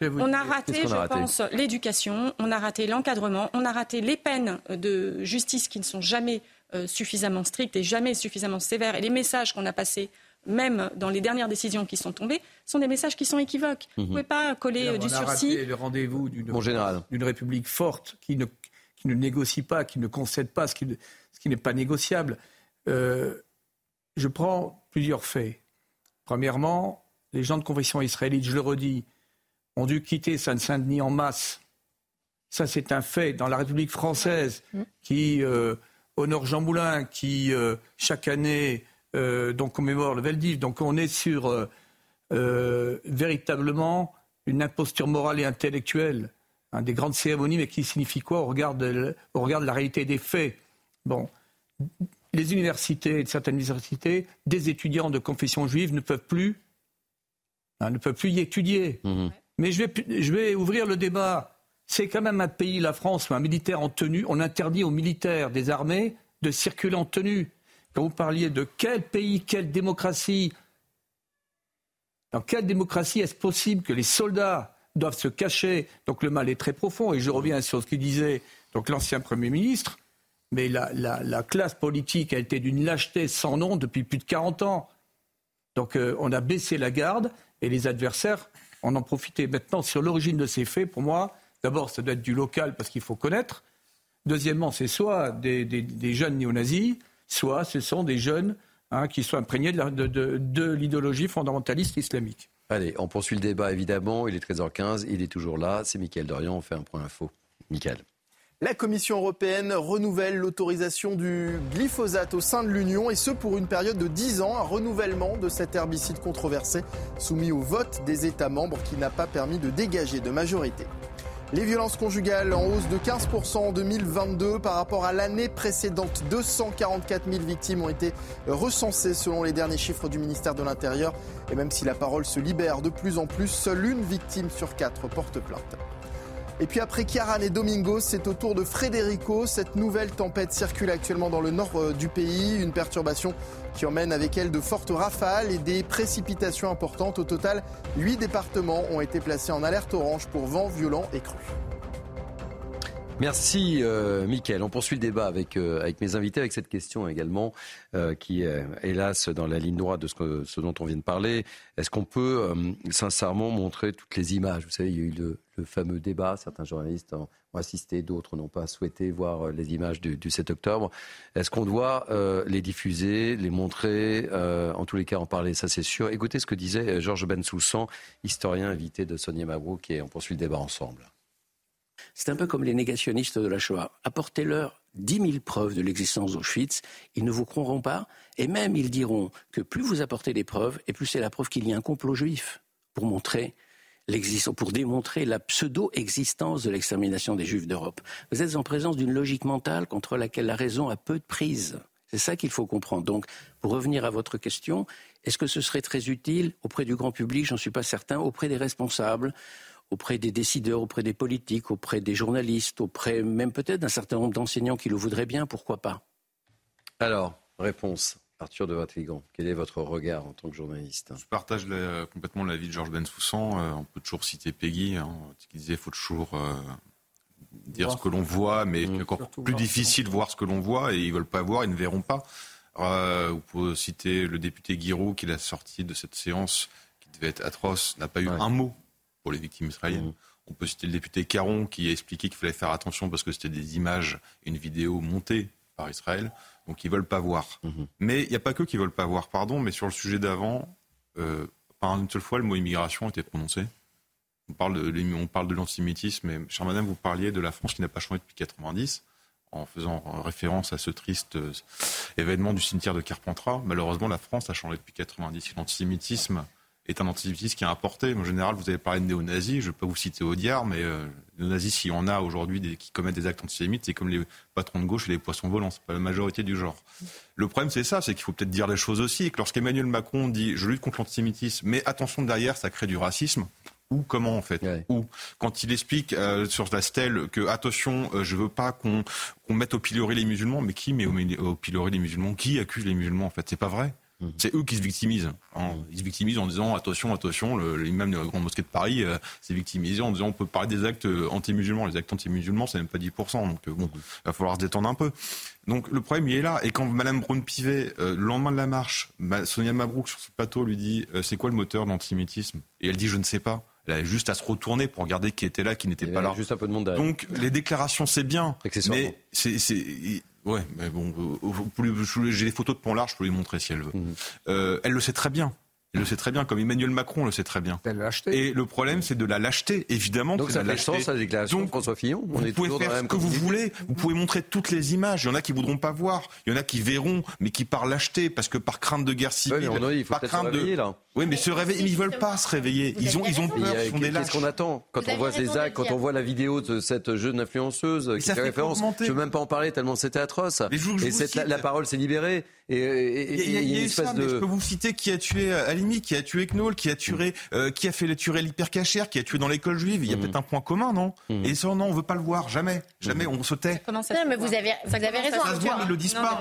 On a raté, je pense, l'éducation, on a raté l'encadrement, on a raté les peines de justice qui ne sont jamais suffisamment strictes et jamais suffisamment sévères. Et les messages qu'on a passés même dans les dernières décisions qui sont tombées, sont des messages qui sont équivoques. Vous ne pouvez pas coller euh, du sursis. Le rendez-vous d'une République forte qui ne, qui ne, négocie pas, qui ne concède pas ce qui, ce qui n'est pas négociable. Euh, je prends plusieurs faits. Premièrement, les gens de confession israélite, je le redis, ont dû quitter Saint-Denis en masse. Ça, c'est un fait. Dans la République française, qui euh, honore Jean Moulin, qui chaque année euh, donc commémore le Veldiv. Donc on est sur euh, euh, véritablement une imposture morale et intellectuelle, hein, des grandes cérémonies, mais qui signifie quoi au regard, de, la réalité des faits Bon, les universités, certaines universités, des étudiants de confession juive ne peuvent plus, hein, ne peuvent plus y étudier. Mmh. Mais je vais, je vais ouvrir le débat. C'est quand même un pays, la France, où un militaire en tenue, on interdit aux militaires des armées de circuler en tenue. Quand vous parliez de quel pays, quelle démocratie, dans quelle démocratie est-ce possible que les soldats doivent se cacher? Donc le mal est très profond, et je reviens sur ce que disait l'ancien Premier ministre, mais la, classe politique a été d'une lâcheté sans nom depuis plus de 40 ans. Donc euh, on a baissé la garde, et les adversaires en ont profité. Maintenant, sur l'origine de ces faits, pour moi, d'abord, ça doit être du local parce qu'il faut connaître. Deuxièmement, c'est soit des, des jeunes néo-nazis, soit ce sont des jeunes hein, qui sont imprégnés de, l'idéologie fondamentaliste islamique. Allez, on poursuit le débat évidemment. Il est 13h15, il est toujours là. C'est Mickaël Dorian, on fait un point info. Mickaël. La Commission européenne renouvelle l'autorisation du glyphosate au sein de l'Union et ce pour une période de 10 ans, un renouvellement de cet herbicide controversé soumis au vote des États membres qui n'a pas permis de dégager de majorité. Les violences conjugales en hausse de 15% en 2022 par rapport à l'année précédente. 244 000 victimes ont été recensées selon les derniers chiffres du ministère de l'Intérieur. Et même si la parole se libère de plus en plus, seule une victime sur quatre porte plainte. Et puis après Kiaran et Domingo, c'est au tour de Frederico. Cette nouvelle tempête circule actuellement dans le nord euh, du pays. Une perturbation qui emmène avec elle de fortes rafales et des précipitations importantes. Au total, huit départements ont été placés en alerte orange pour vent violent et cru. Merci euh, Mickaël. On poursuit le débat avec, euh, mes invités, avec cette question également, euh, qui est hélas dans la ligne droite de ce, ce dont on vient de parler. Est-ce qu'on peut euh, sincèrement montrer toutes les images? Vous savez, il y a eu le, le fameux débat, certains journalistes ont, assisté, d'autres n'ont pas souhaité voir les images du, du 7 octobre. Est-ce qu'on doit les diffuser, les montrer, en tous les cas en parler, ça c'est sûr. Écoutez ce que disait Georges Bensoussan, historien invité de Sonia Mabrouk, et on poursuit le débat ensemble. C'est un peu comme les négationnistes de la Shoah. Apportez-leur dix mille preuves de l'existence d'Auschwitz, ils ne vous croiront pas, et même ils diront que plus vous apportez des preuves, et plus c'est la preuve qu'il y a un complot juif pour montrer l'existence, pour démontrer la pseudo-existence de l'extermination des juifs d'Europe. Vous êtes en présence d'une logique mentale contre laquelle la raison a peu de prise. C'est ça qu'il faut comprendre. Donc, pour revenir à votre question, est-ce que ce serait très utile auprès du grand public J'en suis pas certain. Auprès des responsables, auprès des décideurs, auprès des politiques, auprès des journalistes, auprès même peut-être d'un certain nombre d'enseignants qui le voudraient bien, pourquoi pas? Alors, réponse. Arthur de Vatrigan, quel est votre regard en tant que journaliste? Je partage complètement l'avis de Georges Bensoussan. Euh, on peut toujours citer Peggy, hein, qui disait qu'il faut toujours euh, dire ce que l'on voit, mais c'est encore plus difficile de voir ce que l'on voit, et ils ne veulent pas voir, ils ne verront pas. Euh, vous pouvez citer le député Guiraud, qui, l'a sorti de cette séance, qui devait être atroce, n'a pas eu un mot pour les victimes israéliennes. Mmh. On peut citer le député Caron qui a expliqué qu'il fallait faire attention parce que c'était des images une vidéo montée par Israël. Donc ils veulent pas voir. Mmh. Mais il n'y a pas que qui veulent pas voir, pardon, mais sur le sujet d'avant, euh, pas une seule fois le mot immigration a été prononcé. On parle de, on parle de l'antisémitisme, mais chère madame, vous parliez de la France qui n'a pas changé depuis 90 en faisant référence à ce triste euh, événement du cimetière de Carpentras. Malheureusement, la France a changé depuis 90. L'antisémitisme est un antisémitisme qui est importé. En général, vous avez parlé de néo-nazis, je ne vais pas vous citer Audiard, mais euh, les nazis, s'il y en a aujourd'hui qui commettent des actes antisémites, c'est comme les patrons de gauche et les poissons volants, c'est pas la majorité du genre. Le problème, c'est ça, c'est qu'il faut peut-être dire les choses aussi, et que lorsqu'Emmanuel Macron dit « je lutte contre l'antisémitisme, mais attention derrière, ça crée du racisme », ou comment en fait Ou quand il explique euh, sur la stèle que attention, euh, je veux pas qu'on mette au pilori les musulmans, mais qui met au, au pilori les musulmans? Qui accuse les musulmans en fait? C'est pas vrai. Mhm. C'est eux qui se victimisent. Hein. Ils se victimisent en disant attention, attention, l'imam de la Grande Mosquée de Paris euh, s'est victimisé en disant on peut parler des actes anti-musulmans. Les actes anti-musulmans, c'est même pas 10%. Donc bon, il va falloir se détendre un peu. Donc le problème, il est là. Et quand Madame Braun-Pivet, le lendemain de la marche, Sonia Mabrouk sur ce plateau lui dit c'est quoi le moteur de l'antisémitisme Et elle dit je ne sais pas. Elle avait juste à se retourner pour regarder qui était là, qui n'était pas là. Juste un peu de monde Donc les déclarations, c'est bien, mais c'est ouais, mais bon, j'ai des photos de Pont Large, je peux lui montrer si elle veut. Mhm. Euh, elle le sait très bien. Elle le sait très bien, comme Emmanuel Macron le sait très bien. Et le problème, c'est de la lâcheté, évidemment. Donc ça fait sens la déclaration de François Fillon. On vous pouvez faire ce que vous voulez. Vous pouvez montrer toutes les images. Il y en a qui voudront pas voir. Il y en a qui verront, mais qui par lâcheté, parce que par crainte de guerre civile, ouais, mais il faut par crainte de. Là. Oui, mais se réveiller, ils veulent pas se réveiller. Ils ont, ils ont peur. Qu'est-ce qu'on attend quand on voit ces actes, quand on voit la vidéo de cette jeune influenceuse qui fait référence Je veux même pas en parler tellement c'était atroce. Et cette, la, parole s'est libérée. Et, il y a, une espèce de. Je peux vous citer qui a tué Alimi, qui a tué Knoll, qui a tué, euh, qui a fait tuer l'hypercachère, qui a tué dans l'école juive. Il y a mm. peut-être un point commun, non mm. Et ça, non, on veut pas le voir, jamais, jamais. On se tait. Non, mais vous avez, vous avez raison. Ça se voit, ils le disent pas.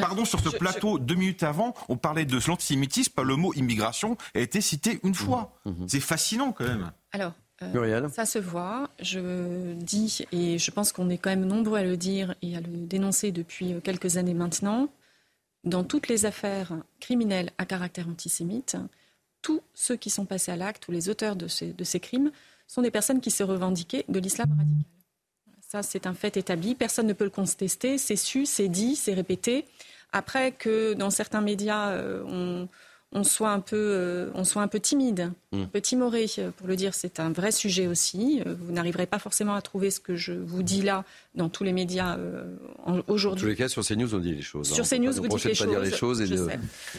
pardon, sur ce plateau, deux minutes avant, on parlait de l'antisémitisme, le mot a été cité une fois. Mm. C'est fascinant quand même. Alors. Euh, ça se voit. Je dis, et je pense qu'on est quand même nombreux à le dire et à le dénoncer depuis euh, quelques années maintenant, dans toutes les affaires criminelles à caractère antisémite, tous ceux qui sont passés à l'acte, tous les auteurs de ces, de ces crimes, sont des personnes qui se revendiquaient de l'islam radical. Ça, c'est un fait établi. Personne ne peut le contester. C'est su, c'est dit, c'est répété. Après que dans certains médias, euh, on, on soit un peu, euh, on soit un peu timide, un peu timoré, euh, pour le dire. C'est un vrai sujet aussi. Euh, vous n'arriverez pas forcément à trouver ce que je vous dis là dans tous les médias aujourd'hui. En tous les cas, sur CNews, on dit les choses. Sur hein. CNews, vous dites les choses. Dire les choses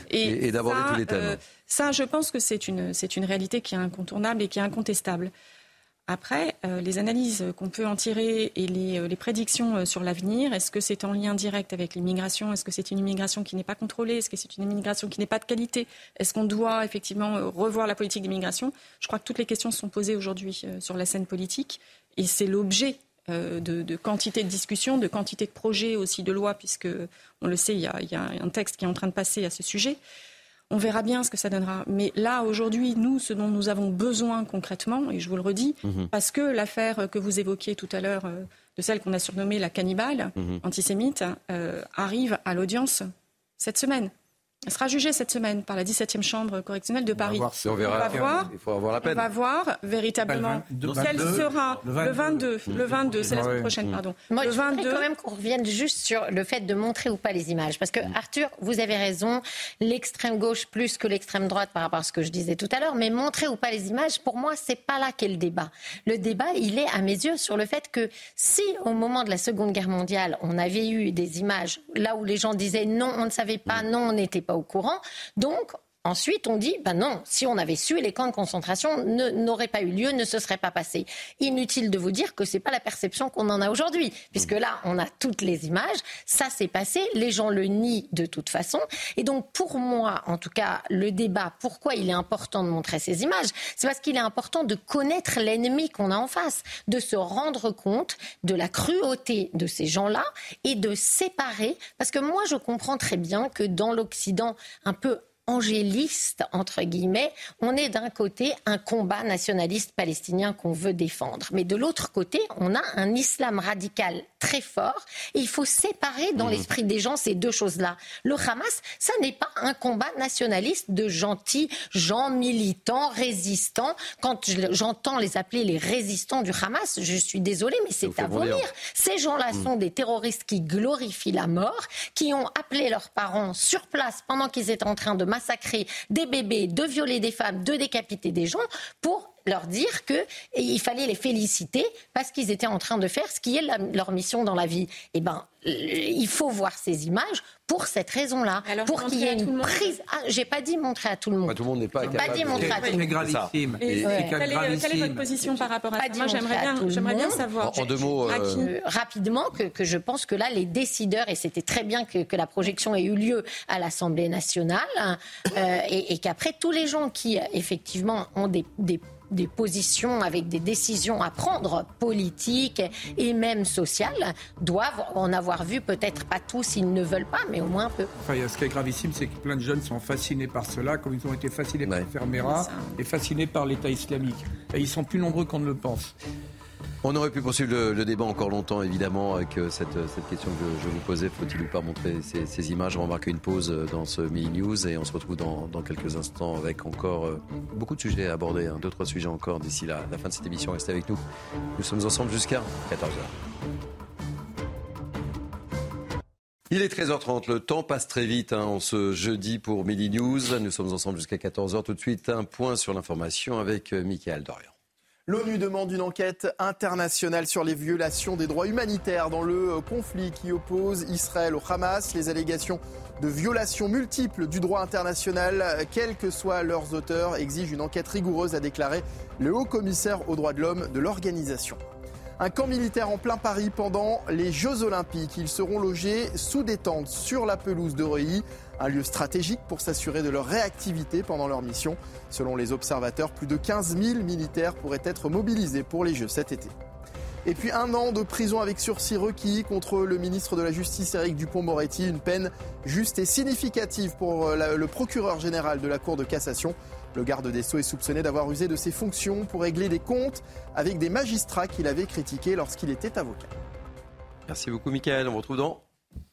et, d'aborder tous les thèmes. ça, je pense que c'est une, c'est une réalité qui est incontournable et qui est incontestable. Après, euh, les analyses qu'on peut en tirer et les, euh, prédictions euh, sur l'avenir, est-ce que c'est en lien direct avec l'immigration? Est-ce que c'est une immigration qui n'est pas contrôlée? Est-ce que c'est une immigration qui n'est pas de qualité? Est-ce qu'on doit effectivement revoir la politique d'immigration? Je crois que toutes les questions sont posées aujourd'hui sur la scène politique. Et c'est l'objet de, quantité de discussions, de quantité de projets aussi de loi, puisque on le sait, il y a un texte qui est en train de passer à ce sujet. On verra bien ce que ça donnera. Mais là, aujourd'hui, nous, ce dont nous avons besoin concrètement, et je vous le redis, mhm. parce que l'affaire que vous évoquiez tout à l'heure, euh, de celle qu'on a surnommée la cannibale mhm. antisémite, euh, arrive à l'audience cette semaine. Elle sera jugée cette semaine par la 17e chambre correctionnelle de Paris. On, va voir, il faut avoir la peine. On va voir véritablement quelle sera le 22. Le 22, c'est la semaine prochaine, pardon. Moi, le je 22. quand même qu'on revienne juste sur le fait de montrer ou pas les images. Parce que, Arthur, vous avez raison, l'extrême gauche plus que l'extrême droite par rapport à ce que je disais tout à l'heure, mais montrer ou pas les images, pour moi, c'est pas là qu'est le débat. Le débat, il est, à mes yeux, sur le fait que si, au moment de la Seconde Guerre mondiale, on avait eu des images là où les gens disaient non, on ne savait pas, non, on n'était pas au courant. Donc, Ensuite, on dit, ben non, si on avait su, les camps de concentration n'auraient pas eu lieu, ne se seraient pas passés. Inutile de vous dire que c'est pas la perception qu'on en a aujourd'hui, puisque là, on a toutes les images, ça s'est passé, les gens le nient de toute façon. Et donc, pour moi, en tout cas, le débat, pourquoi il est important de montrer ces images, c'est parce qu'il est important de connaître l'ennemi qu'on a en face, de se rendre compte de la cruauté de ces gens-là et de séparer, parce que moi, je comprends très bien que dans l'Occident un peu angéliste, entre guillemets, on est d'un côté un combat nationaliste palestinien qu'on veut défendre. Mais de l'autre côté, on a un islam radical très fort. Et il faut séparer dans mmh. l'esprit des gens ces deux choses-là. Le Hamas, ça n'est pas un combat nationaliste de gentils gens militants, résistants. Quand j'entends les appeler les résistants du Hamas, je suis désolée, mais c'est à vomir. Ces gens-là mmh. sont des terroristes qui glorifient la mort, qui ont appelé leurs parents sur place pendant qu'ils étaient en train de massacrer des bébés, de violer des femmes, de décapiter des gens pour leur dire qu'il fallait les féliciter parce qu'ils étaient en train de faire ce qui est leur mission dans la vie. Eh ben, il faut voir ces images pour cette raison-là, pour qu'il y ait une prise. Ah, j'ai pas dit montrer à tout le monde. tout le monde n'est pas dit montrer à tout le monde. Gravissime. Et, quelle, est, votre position par rapport à ça Moi, j'aimerais bien, j'aimerais bien savoir. En, deux mots, euh, rapidement, que, que, je pense que là, les décideurs, et c'était très bien que, que, la projection ait eu lieu à l'Assemblée nationale, euh, et, et qu'après tous les gens qui effectivement ont des, des des positions avec des décisions à prendre, politiques et même sociales, doivent en avoir vu peut-être pas tous, ils ne veulent pas, mais au moins un peu. Enfin, ce qui est gravissime, c'est que plein de jeunes sont fascinés par cela, comme ils ont été fascinés par Fermera et fascinés par l'État islamique. Et ils sont plus nombreux qu'on ne le pense. On aurait pu poursuivre le, débat encore longtemps, évidemment, avec euh, cette, cette question que je, vous posais. Faut-il ou pas montrer ces, images? On va marquer une pause euh, dans ce mini-news et on se retrouve dans, quelques instants avec encore euh, beaucoup de sujets à aborder, hein, deux, trois sujets encore d'ici la, la fin de cette émission. Restez avec nous. Nous sommes ensemble jusqu'à 14h. Il est 13h30, le temps passe très vite hein, en ce jeudi pour Midi News. Nous sommes ensemble jusqu'à 14h. Tout de suite, un point sur l'information avec Michael Dorian. L'ONU demande une enquête internationale sur les violations des droits humanitaires dans le conflit qui oppose Israël au Hamas. Les allégations de violations multiples du droit international, quels que soient leurs auteurs, exigent une enquête rigoureuse, a déclaré le haut commissaire aux droits de l'homme de l'organisation. Un camp militaire en plein Paris pendant les Jeux Olympiques. Ils seront logés sous détente sur la pelouse de Reuilly un lieu stratégique pour s'assurer de leur réactivité pendant leur mission. Selon les observateurs, plus de 15 000 militaires pourraient être mobilisés pour les Jeux cet été. Et puis un an de prison avec sursis requis contre le ministre de la Justice Éric Dupont-Moretti, une peine juste et significative pour euh, le procureur général de la Cour de cassation. Le garde des Sceaux est soupçonné d'avoir usé de ses fonctions pour régler des comptes avec des magistrats qu'il avait critiqués lorsqu'il était avocat. Merci beaucoup Michael, on vous retrouve dans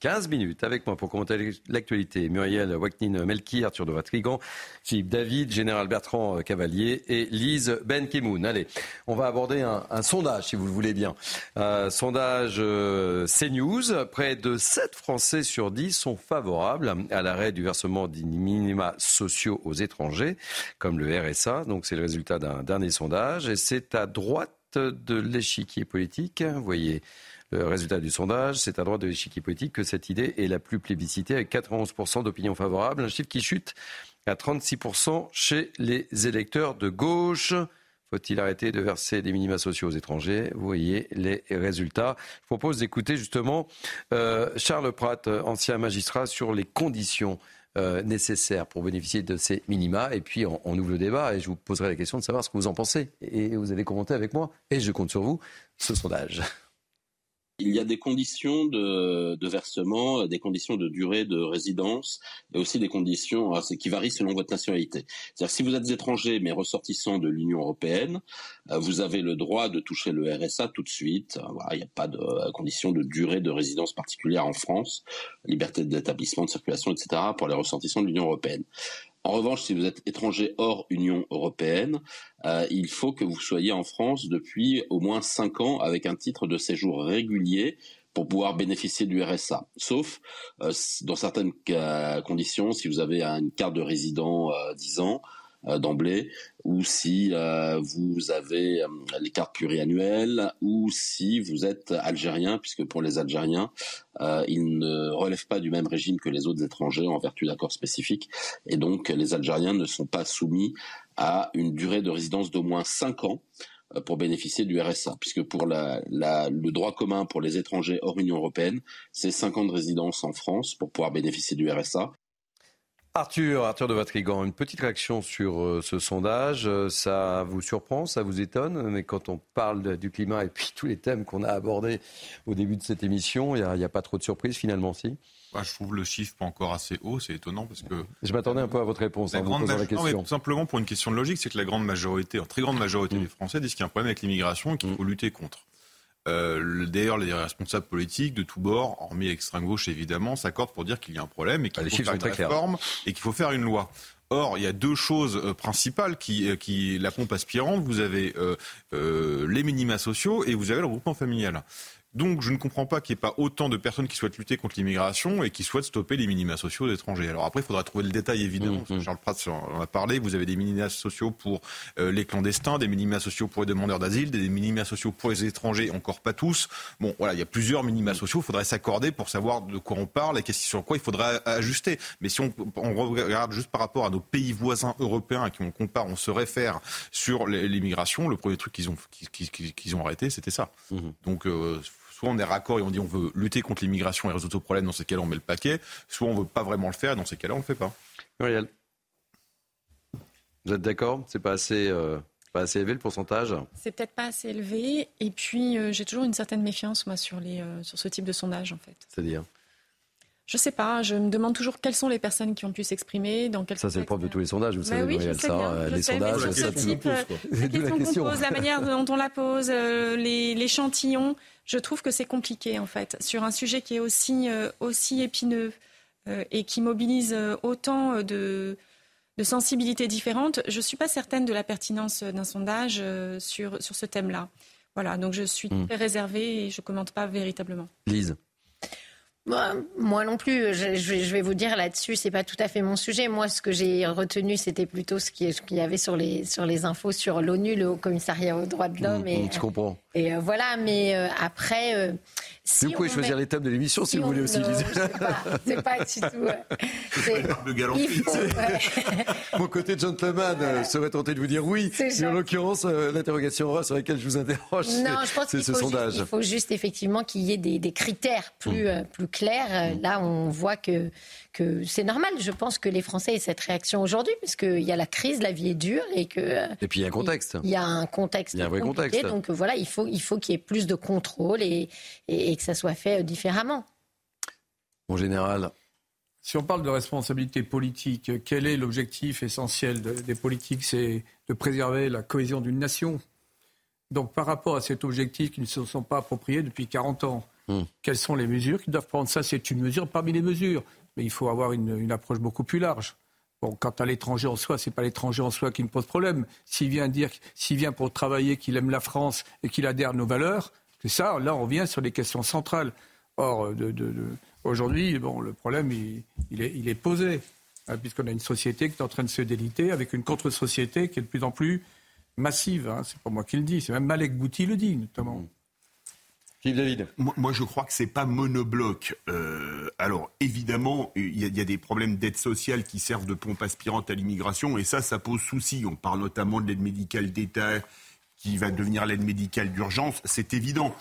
15 minutes avec moi pour commenter l'actualité. Muriel Waknin Melki, Arthur de Vatrigan, Philippe David, Général Bertrand Cavalier et Lise Ben Kemoun. Allez, on va aborder un, sondage, si vous le voulez bien. Un sondage euh, CNews. Près de 7 Français sur 10 sont favorables à l'arrêt du versement des minima sociaux aux étrangers, comme le RSA. Donc c'est le résultat d'un dernier sondage. Et c'est à droite de l'échiquier politique. Vous voyez résultat du sondage, c'est à droite de l'échiquier politique que cette idée est la plus plébiscitée, avec 91% d'opinion favorable, un chiffre qui chute à 36% chez les électeurs de gauche. Faut-il arrêter de verser des minima sociaux aux étrangers? Vous voyez les résultats. Je propose d'écouter justement euh, Charles Pratt, ancien magistrat, sur les conditions euh, nécessaires pour bénéficier de ces minima. Et puis on, ouvre le débat et je vous poserai la question de savoir ce que vous en pensez. Et vous allez commenter avec moi, et je compte sur vous, ce sondage. Il y a des conditions de, de, versement, des conditions de durée de résidence, et aussi des conditions qui varient selon votre nationalité. C'est-à-dire si vous êtes étranger mais ressortissant de l'Union européenne, euh, vous avez le droit de toucher le RSA tout de suite. il n'y a pas de euh, condition de durée de résidence particulière en France, liberté d'établissement, de circulation, etc. pour les ressortissants de l'Union européenne. En revanche, si vous êtes étranger hors Union européenne, euh, il faut que vous soyez en France depuis au moins cinq ans avec un titre de séjour régulier pour pouvoir bénéficier du RSA. Sauf euh, dans certaines euh, conditions, si vous avez une carte de résident 10 ans, d'emblée, ou si euh, vous avez euh, les cartes pluriannuelles, ou si vous êtes algérien, puisque pour les Algériens, ils ne relèvent pas du même régime que les autres étrangers en vertu d'accords spécifiques, et donc les Algériens ne sont pas soumis à une durée de résidence d'au moins 5 ans pour bénéficier du RSA, puisque pour le droit commun pour les étrangers hors Union européenne, c'est 5 ans de résidence en France pour pouvoir bénéficier du RSA. Arthur, Arthur de Vatrigan, une petite réaction sur euh, ce sondage. Euh, ça vous surprend, ça vous étonne, mais quand on parle du climat et puis *laughs* tous les thèmes qu'on a abordés au début de cette émission, il n'y a, pas trop de surprises finalement, si? Je trouve le chiffre pas encore assez haut, c'est étonnant parce que. Je m'attendais un peu à votre réponse en vous posant la question. tout simplement pour une question de logique, c'est que la grande majorité, en très grande majorité mm. des Français disent qu'il y a un problème avec l'immigration et qu'il faut mm. lutter contre. Euh, D'ailleurs, les responsables politiques de tous bords, hormis l'extrême gauche évidemment, s'accordent pour dire qu'il y a un problème et qu'il ah, faut faire une réforme et qu'il faut faire une loi. Or, il y a deux choses euh, principales qui, euh, qui la pompe aspirante. Vous avez euh, euh, les minima sociaux et vous avez le regroupement familial. Donc je ne comprends pas qu'il n'y ait pas autant de personnes qui souhaitent lutter contre l'immigration et qui souhaitent stopper les minima sociaux d'étrangers. Alors après, il faudra trouver le détail évidemment. Mmh, Charles Prats en a parlé. Vous avez des minima sociaux pour euh, les clandestins, des minima sociaux pour les demandeurs d'asile, des minima sociaux pour les étrangers, encore pas tous. Bon, voilà, il y a plusieurs minima sociaux. Il faudrait s'accorder pour savoir de quoi on parle et sur quoi il faudra ajuster. Mais si on, on, regarde juste par rapport à nos pays voisins européens à qui on compare, on se réfère sur l'immigration, le premier truc qu'ils ont, qu'ils ont arrêté, c'était ça. Mmh. Donc euh, soit on est raccord et on dit on veut lutter contre l'immigration et résoudre ce problème, dans ces cas-là on met le paquet, soit on veut pas vraiment le faire et dans ces cas-là on le fait pas. Muriel. Vous êtes d'accord? C'est pas assez. Euh, pas assez élevé le pourcentage? C'est peut-être pas assez élevé. Et puis, euh, j'ai toujours une certaine méfiance, moi, sur, les, euh, sur ce type de sondage, en fait. C'est-à-dire? Je sais pas, je me demande toujours quelles sont les personnes qui ont pu s'exprimer, dans quel Ça, c'est le propre de tous les sondages, vous bah savez, oui, sais ça, bien, les sais, sondages, ça type, pose, *laughs* la question qu'on pose, la manière dont on la pose, euh, l'échantillon, je trouve que c'est compliqué, en fait, sur un sujet qui est aussi, euh, aussi épineux euh, et qui mobilise autant de, de sensibilités différentes. Je suis pas certaine de la pertinence d'un sondage sur, sur ce thème-là. Voilà, donc je suis Hmm. très réservée et je commente pas véritablement. Lise Moi, moi non plus, je, je vais- vous dire là-dessus, c'est pas tout à fait mon sujet. Moi, ce que j'ai retenu, c'était plutôt ce qui- ce qu'il y avait sur les, sur les infos sur l'ONU, le Haut Commissariat aux droits de l'homme. et, Mmh, Je comprends. Et euh, voilà, mais euh, après. euh, si vous pouvez choisir met- les thèmes de l'émission si, si vous voulez aussi, *laughs* pas, C'est pas du tout. Mon côté gentleman euh, serait tenté de vous dire oui, C'est mais en l'occurrence, euh, l'interrogation sur laquelle je vous interroge, c'est- Non, je pense c'est qu'il ce faut, sondage. juste, il faut juste effectivement qu'il y ait des, des critères plus, Mmh. euh, plus clairs. Là, on voit que, que c'est normal. Je pense que les Français aient cette réaction aujourd'hui, parce qu'il y a la crise, la vie est dure et que. euh, Et puis il y a un contexte. Il y a un contexte. Il y a un vrai contexte. Donc voilà, il faut, il faut qu'il y ait plus de contrôle et, et, et que ça soit fait euh, différemment. En général, Si on parle de responsabilité politique, quel est l'objectif essentiel de- des politiques? C'est de préserver la cohésion d'une nation. Donc par rapport à cet objectif qui ne se sont pas appropriés depuis 40 ans, Hmm. quelles sont les mesures qu'ils doivent prendre? Ça, c'est une mesure parmi les mesures. Mais il faut avoir une, approche beaucoup plus large. Bon, quant à l'étranger en soi, c'est pas l'étranger en soi qui me pose problème. S'il vient dire, vient pour travailler, qu'il aime la France et qu'il adhère à nos valeurs, c'est ça. Là, on revient sur les questions centrales. Or, aujourd'hui, bon, le problème, il, est, posé, hein, puisqu'on a une société qui est en train de se déliter, avec une contre-société qui est de plus en plus massive. Hein. C'est pas moi qui le dis, c'est même Malek Bouti le dit, notamment. David. Moi, je crois que c'est pas monobloc. Euh, alors, évidemment, il y, a- il y a des problèmes d'aide sociale qui servent de pompe aspirante à l'immigration, et ça, ça pose souci. On parle notamment de l'aide médicale d'État qui va devenir l'aide médicale d'urgence, c'est évident.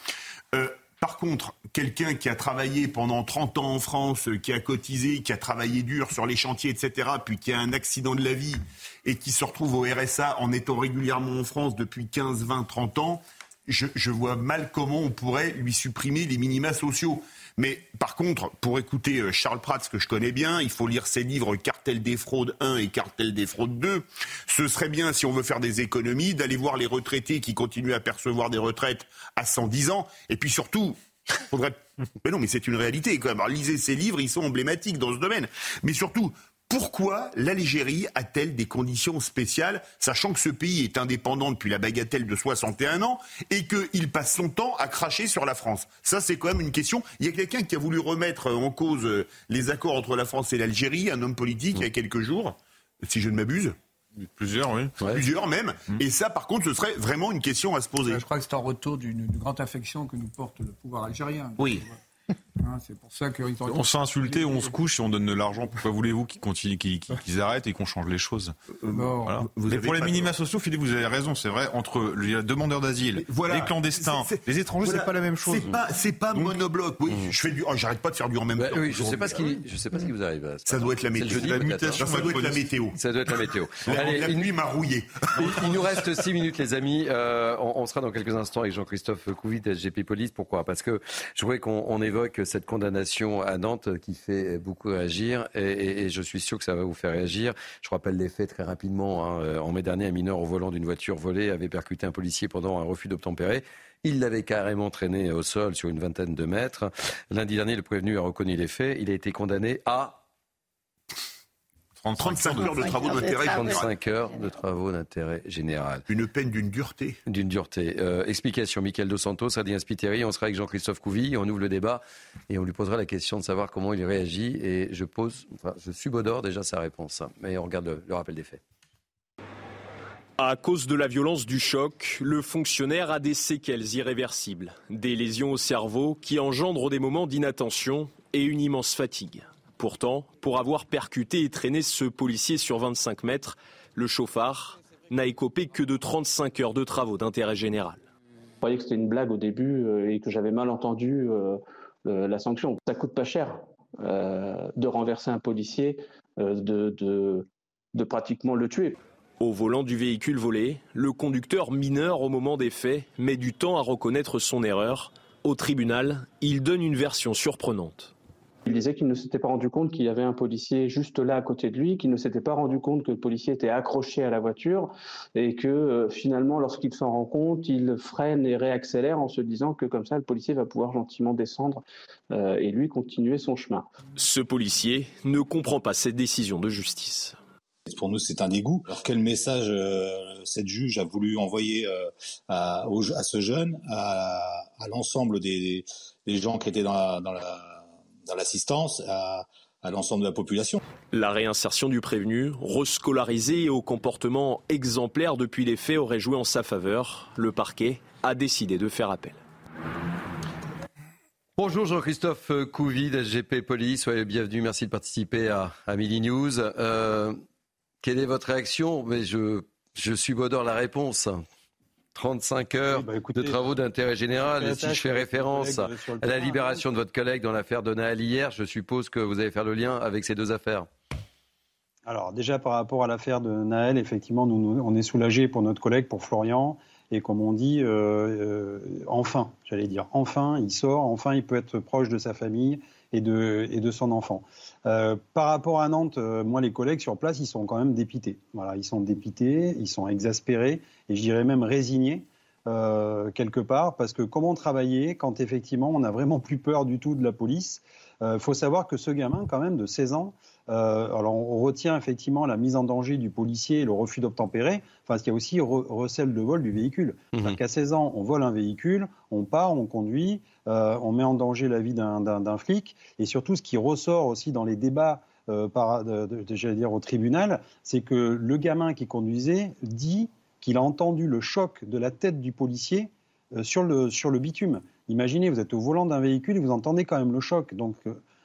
Euh, par contre, quelqu'un qui a travaillé pendant 30 ans en France, euh, qui a cotisé, qui a travaillé dur sur les chantiers, etc., puis qui a un accident de la vie et qui se retrouve au RSA en étant régulièrement en France depuis 15, 20, 30 ans, je, vois mal comment on pourrait lui supprimer les minima sociaux. Mais par contre, pour écouter euh, Charles Prats, que je connais bien, il faut lire ses livres Cartel des fraudes 1 et Cartel des fraudes 2. Ce serait bien, si on veut faire des économies, d'aller voir les retraités qui continuent à percevoir des retraites à 110 ans. Et puis surtout, faudrait... *laughs* Mais non, mais c'est une réalité quand même. Lisez ces livres, ils sont emblématiques dans ce domaine. Mais surtout, pourquoi l'Algérie a-t-elle des conditions spéciales, sachant que ce pays est indépendant depuis la bagatelle de 61 ans et qu'il passe son temps à cracher sur la France? Ça, c'est quand même une question. Il y a quelqu'un qui a voulu remettre en cause euh, les accords entre la France et l'Algérie, un homme politique, il y a quelques jours, si je ne m'abuse. Plusieurs, oui. Plusieurs même. Et ça, par contre, ce serait vraiment une question à se poser. Je crois que c'est en retour d'une d'une grande affection que nous porte le pouvoir algérien. Oui. Hein, c'est pour ça. On s'est insulté, on se couche et on donne de l'argent. Pourquoi voulez-vous qu'ils continuent, qu'ils arrêtent et qu'on change les choses? Non, Voilà. vous Mais pour les minima sociaux, Philippe, vous avez raison, c'est vrai. Entre les demandeurs d'asile, Voilà. les clandestins, les étrangers, voilà. c'est pas la même chose. C'est pas, pas monobloc. Oui, je fais du. oh, j'arrête pas de faire du en même Bah temps. oui, je sais pas ce qui, je sais pas ce qui vous arrive. euh, Ça doit être la météo. jeudi, La mutation, ça doit être la météo. Ça doit être la météo. *laughs* Allez, la nuit m'a rouillé. Il, nous reste 6 minutes, les amis. Euh, on, sera dans quelques instants avec Jean-Christophe Couvit, SGP Police. Pourquoi? Parce que je voudrais qu'on on évoque cette condamnation à Nantes qui fait beaucoup réagir. Et, je suis sûr que ça va vous faire réagir. Je rappelle les faits très rapidement. hein. Euh, En mai dernier, un mineur au volant d'une voiture volée avait percuté un policier pendant un refus d'obtempérer. Il l'avait carrément traîné au sol sur une vingtaine de mètres. Lundi dernier, le prévenu a reconnu les faits. Il a été condamné à 35 heures de travaux d'intérêt général. 35 heures de travaux d'intérêt général. Une peine d'une dureté. D'une dureté. Euh, explication, Michael Dos Santos, Adrien Spiteri, on sera avec Jean-Christophe Couvi, on ouvre le débat et on lui posera la question de savoir comment il réagit. Et je pose, enfin, je subodore déjà sa réponse. Mais on regarde le, le rappel des faits. À cause de la violence du choc, le fonctionnaire a des séquelles irréversibles, des lésions au cerveau qui engendrent des moments d'inattention et une immense fatigue. Pourtant, pour avoir percuté et traîné ce policier sur 25 mètres, le chauffard n'a écopé que de 35 heures de travaux d'intérêt général. Je croyais que c'était une blague au début euh, et que j'avais mal entendu euh, la sanction. Ça coûte pas cher euh, de renverser un policier, de, de, de pratiquement le tuer. Au volant du véhicule volé, le conducteur mineur au moment des faits met du temps à reconnaître son erreur. Au tribunal, il donne une version surprenante. Il disait qu'il ne s'était pas rendu compte qu'il y avait un policier juste là à côté de lui, qu'il ne s'était pas rendu compte que le policier était accroché à la voiture et que euh, finalement, lorsqu'il s'en rend compte, il freine et réaccélère en se disant que comme ça, le policier va pouvoir gentiment descendre euh, et lui continuer son chemin. Ce policier ne comprend pas cette décision de justice. Pour nous, c'est un dégoût. Alors quel message euh, cette juge a voulu envoyer euh, à, au- à ce jeune, à, à l'ensemble des, des gens qui étaient dans la- dans la- dans l'assistance, à, à l'ensemble de la population La réinsertion du prévenu, rescolarisé et au comportement exemplaire depuis les faits, aurait joué en sa faveur. Le parquet a décidé de faire appel. Bonjour Jean-Christophe Couvi d'SGP Police, soyez le bienvenu, merci de participer à, à Midi News. Euh, quelle est votre réaction? Mais je, je subodore la réponse. 35 heures de travaux d'intérêt général. Et si je fais référence à la libération de votre collègue dans l'affaire de Naël hier, je suppose que vous allez faire le lien avec ces deux affaires. Alors déjà par rapport à l'affaire de Naël, effectivement, nous, nous- on est soulagés pour notre collègue, pour Florian. Et comme on dit, euh, euh, enfin, j'allais dire, enfin, il sort, enfin, il peut être proche de sa famille et de, et de son enfant. Euh, par rapport à Nantes, euh, moi, les collègues sur place, ils sont quand même dépités. Voilà, ils sont dépités, ils sont exaspérés et je dirais même résignés. euh, quelque part, parce que comment travailler quand effectivement on n'a vraiment plus peur du tout de la police? Il faut savoir que ce gamin, quand même, de 16 ans, alors on retient effectivement la mise en danger du policier et le refus d'obtempérer, enfin il y a aussi re- recel de vol du véhicule. C'est-à-dire qu'à 16 ans, on vole un véhicule, on part, on conduit, euh, on met en danger la vie d'un- flic, et surtout ce qui ressort aussi dans les débats euh, dire au tribunal, c'est que le gamin qui conduisait dit qu'il a entendu le choc de la tête du policier euh, sur, le, sur le bitume. Imaginez, vous êtes au volant d'un véhicule et vous entendez quand même le choc. Donc,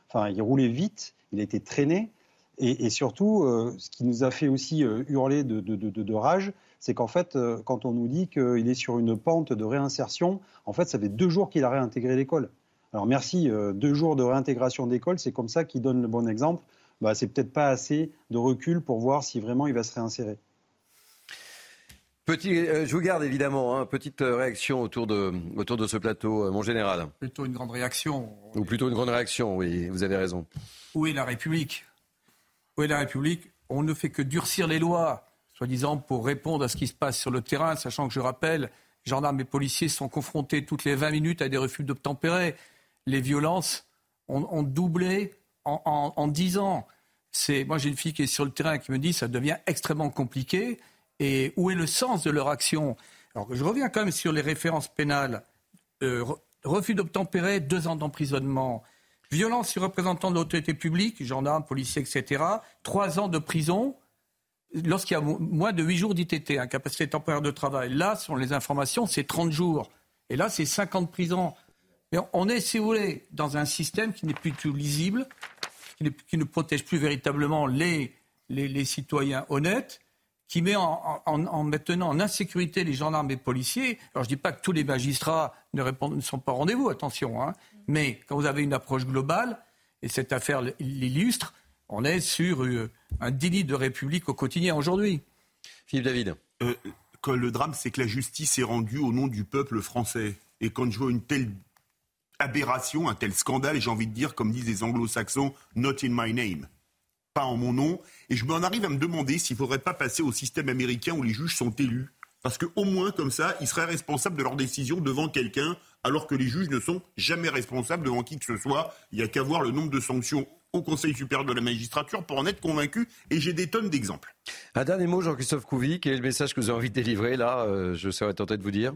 enfin, il roulait vite, il été traîné. Et, surtout, ce qui nous a fait aussi hurler de rage, c'est qu'en fait, euh, quand on nous dit qu'il est sur une pente de réinsertion, en fait, ça fait deux jours qu'il a réintégré l'école. Alors merci, euh, deux jours de réintégration d'école, c'est comme ça qu'il donne le bon exemple. Bah, c'est peut-être pas assez de recul pour voir si vraiment il va se réinsérer. Petit, euh, je vous garde évidemment, hein, petite réaction autour de, autour de ce plateau, euh, mon général. Plutôt une grande réaction. Ou plutôt une grande réaction, oui, vous avez raison. Où est la République? Où est la République? On ne fait que durcir les lois, soi-disant pour répondre à ce qui se passe sur le terrain, sachant que je rappelle, gendarmes et policiers sont confrontés toutes les 20 minutes à des refus d'obtempérer. Les violences ont, doublé en, en, en 10 ans. C'est, moi, j'ai une fille qui est sur le terrain qui me dit ça devient extrêmement compliqué. Et où est le sens de leur action? Je reviens quand même sur les références pénales. Euh, re- refus d'obtempérer, deux ans d'emprisonnement. Violence sur représentant de l'autorité publique, gendarmes, policiers, etc. Trois ans de prison lorsqu'il y a mo- moins de huit jours d'ITT, incapacité temporaire de travail. Là, selon les informations, c'est 30 jours. Et là, c'est 50 de prison. Mais on est, si vous voulez, dans un système qui n'est plus tout lisible, qui, ne protège plus véritablement les, les, les citoyens honnêtes, qui met en, en- en maintenant en insécurité les gendarmes et policiers. Alors je ne dis pas que tous les magistrats ne, répondent, ne sont pas au rendez-vous, attention, hein, mais quand vous avez une approche globale, et cette affaire l'illustre, on est sur euh, un délit de république au quotidien aujourd'hui. Philippe David. Euh, que le drame, c'est que la justice est rendue au nom du peuple français. Et quand je vois une telle aberration, un tel scandale, j'ai envie de dire, comme disent les anglo-saxons, not in my name. Pas en mon nom. Et je m'en arrive à me demander s'il ne faudrait pas passer au système américain où les juges sont élus. Parce qu'au moins, comme ça, ils seraient responsables de leurs décisions devant quelqu'un alors que les juges ne sont jamais responsables devant qui que ce soit. Il n'y a qu'à voir le nombre de sanctions au Conseil supérieur de la magistrature pour en être convaincu, et j'ai des tonnes d'exemples. Un dernier mot, Jean-Christophe Couvi, quel est le message que vous avez envie de délivrer là euh, Je serais tenté de vous dire?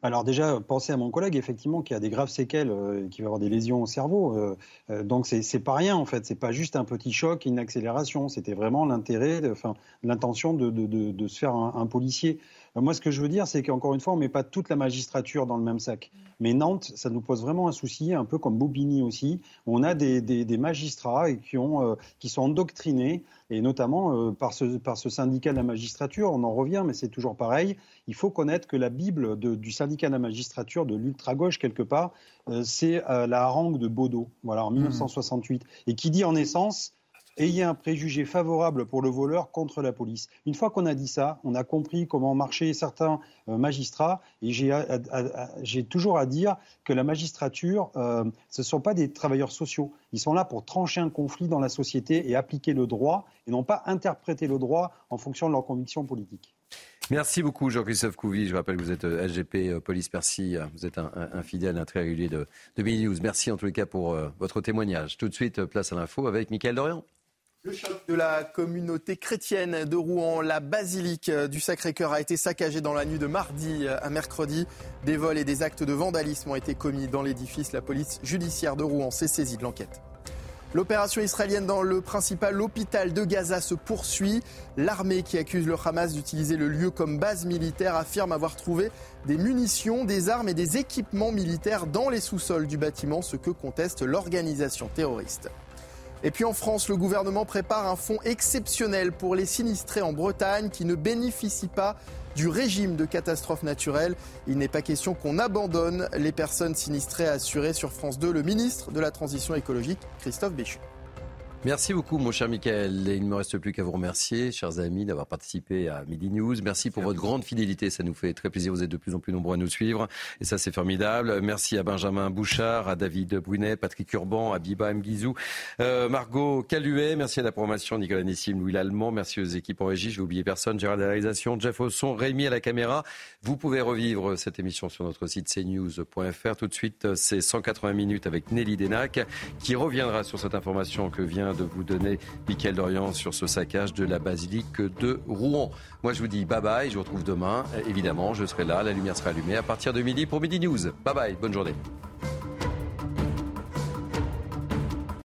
Alors déjà, pensez à mon collègue, effectivement, qui a des graves séquelles, euh, qui va avoir des lésions au cerveau. Euh, euh, donc c'est pas rien, en fait. C'est pas juste un petit choc, une accélération. C'était vraiment l'intérêt, enfin l'intention de, de, de, de, se faire un, un policier. Euh, moi, ce que je veux dire, c'est qu'encore une fois, on ne met pas toute la magistrature dans le même sac. Mais Nantes, ça nous pose vraiment un souci, un peu comme Bobigny aussi. On a des, des, des magistrats qui, ont, euh, qui sont endoctrinés, et notamment euh, par, ce, par ce syndicat de la magistrature. On en revient, mais c'est toujours pareil. Il faut connaître que la Bible de, du syndicat de la magistrature, de l'ultra-gauche quelque part, euh, c'est la harangue de Baudot, voilà, en 1968, et qui dit en essence ayez un préjugé favorable pour le voleur contre la police. Une fois qu'on a dit ça, on a compris comment marchaient certains euh, magistrats, et j'ai toujours à dire que la magistrature, euh, ce ne sont pas des travailleurs sociaux. Ils sont là pour trancher un conflit dans la société et appliquer le droit, et non pas interpréter le droit en fonction de leurs convictions politiques. Merci beaucoup Jean-Christophe Couvi. Je rappelle que vous êtes euh, SGP Police Percy. Vous êtes un, fidèle, un très régulier de, de News. Merci en tous les cas pour votre témoignage. Tout de suite, place à l'info avec Mickaël Dorian. Le choc de la communauté chrétienne de Rouen, la basilique du Sacré-Cœur a été saccagée dans la nuit de mardi à mercredi. Des vols et des actes de vandalisme ont été commis dans l'édifice. La police judiciaire de Rouen s'est saisie de l'enquête. L'opération israélienne dans le principal hôpital de Gaza se poursuit. L'armée qui accuse le Hamas d'utiliser le lieu comme base militaire affirme avoir trouvé des munitions, des armes et des équipements militaires dans les sous-sols du bâtiment, ce que conteste l'organisation terroriste. Et puis en France, le gouvernement prépare un fonds exceptionnel pour les sinistrés en Bretagne qui ne bénéficient pas du régime de catastrophe naturelle. Il n'est pas question qu'on abandonne les personnes sinistrées, a assuré sur France 2 le ministre de la Transition écologique, Christophe Béchu. Merci beaucoup, mon cher Michael. Il ne me reste plus qu'à vous remercier, chers amis, d'avoir participé à Midi News. Merci pour votre grande fidélité. Ça nous fait très plaisir. Vous êtes de plus en plus nombreux à nous suivre. Et ça, c'est formidable. Merci à Benjamin Bouchard, à David Brunet, Patrick Urban, à Biba Mguizou, euh, Margot Caluet. Merci à la programmation, Nicolas Nissim, Louis Lallemand. Merci aux équipes en régie. Je vais oublier personne. Gérald à la réalisation, Jeff Osson, Rémi à la caméra. Vous pouvez revivre cette émission sur notre site cnews.fr. Tout de suite, c'est 180 minutes avec Nelly Denac qui reviendra sur cette information que vient de vous donner Mickaël Dorian sur ce saccage de la basilique de Rouen. Moi, je vous dis bye bye. Je vous retrouve demain. Évidemment, je serai là. La lumière sera allumée à partir de midi pour Midi News. Bye bye. Bonne journée.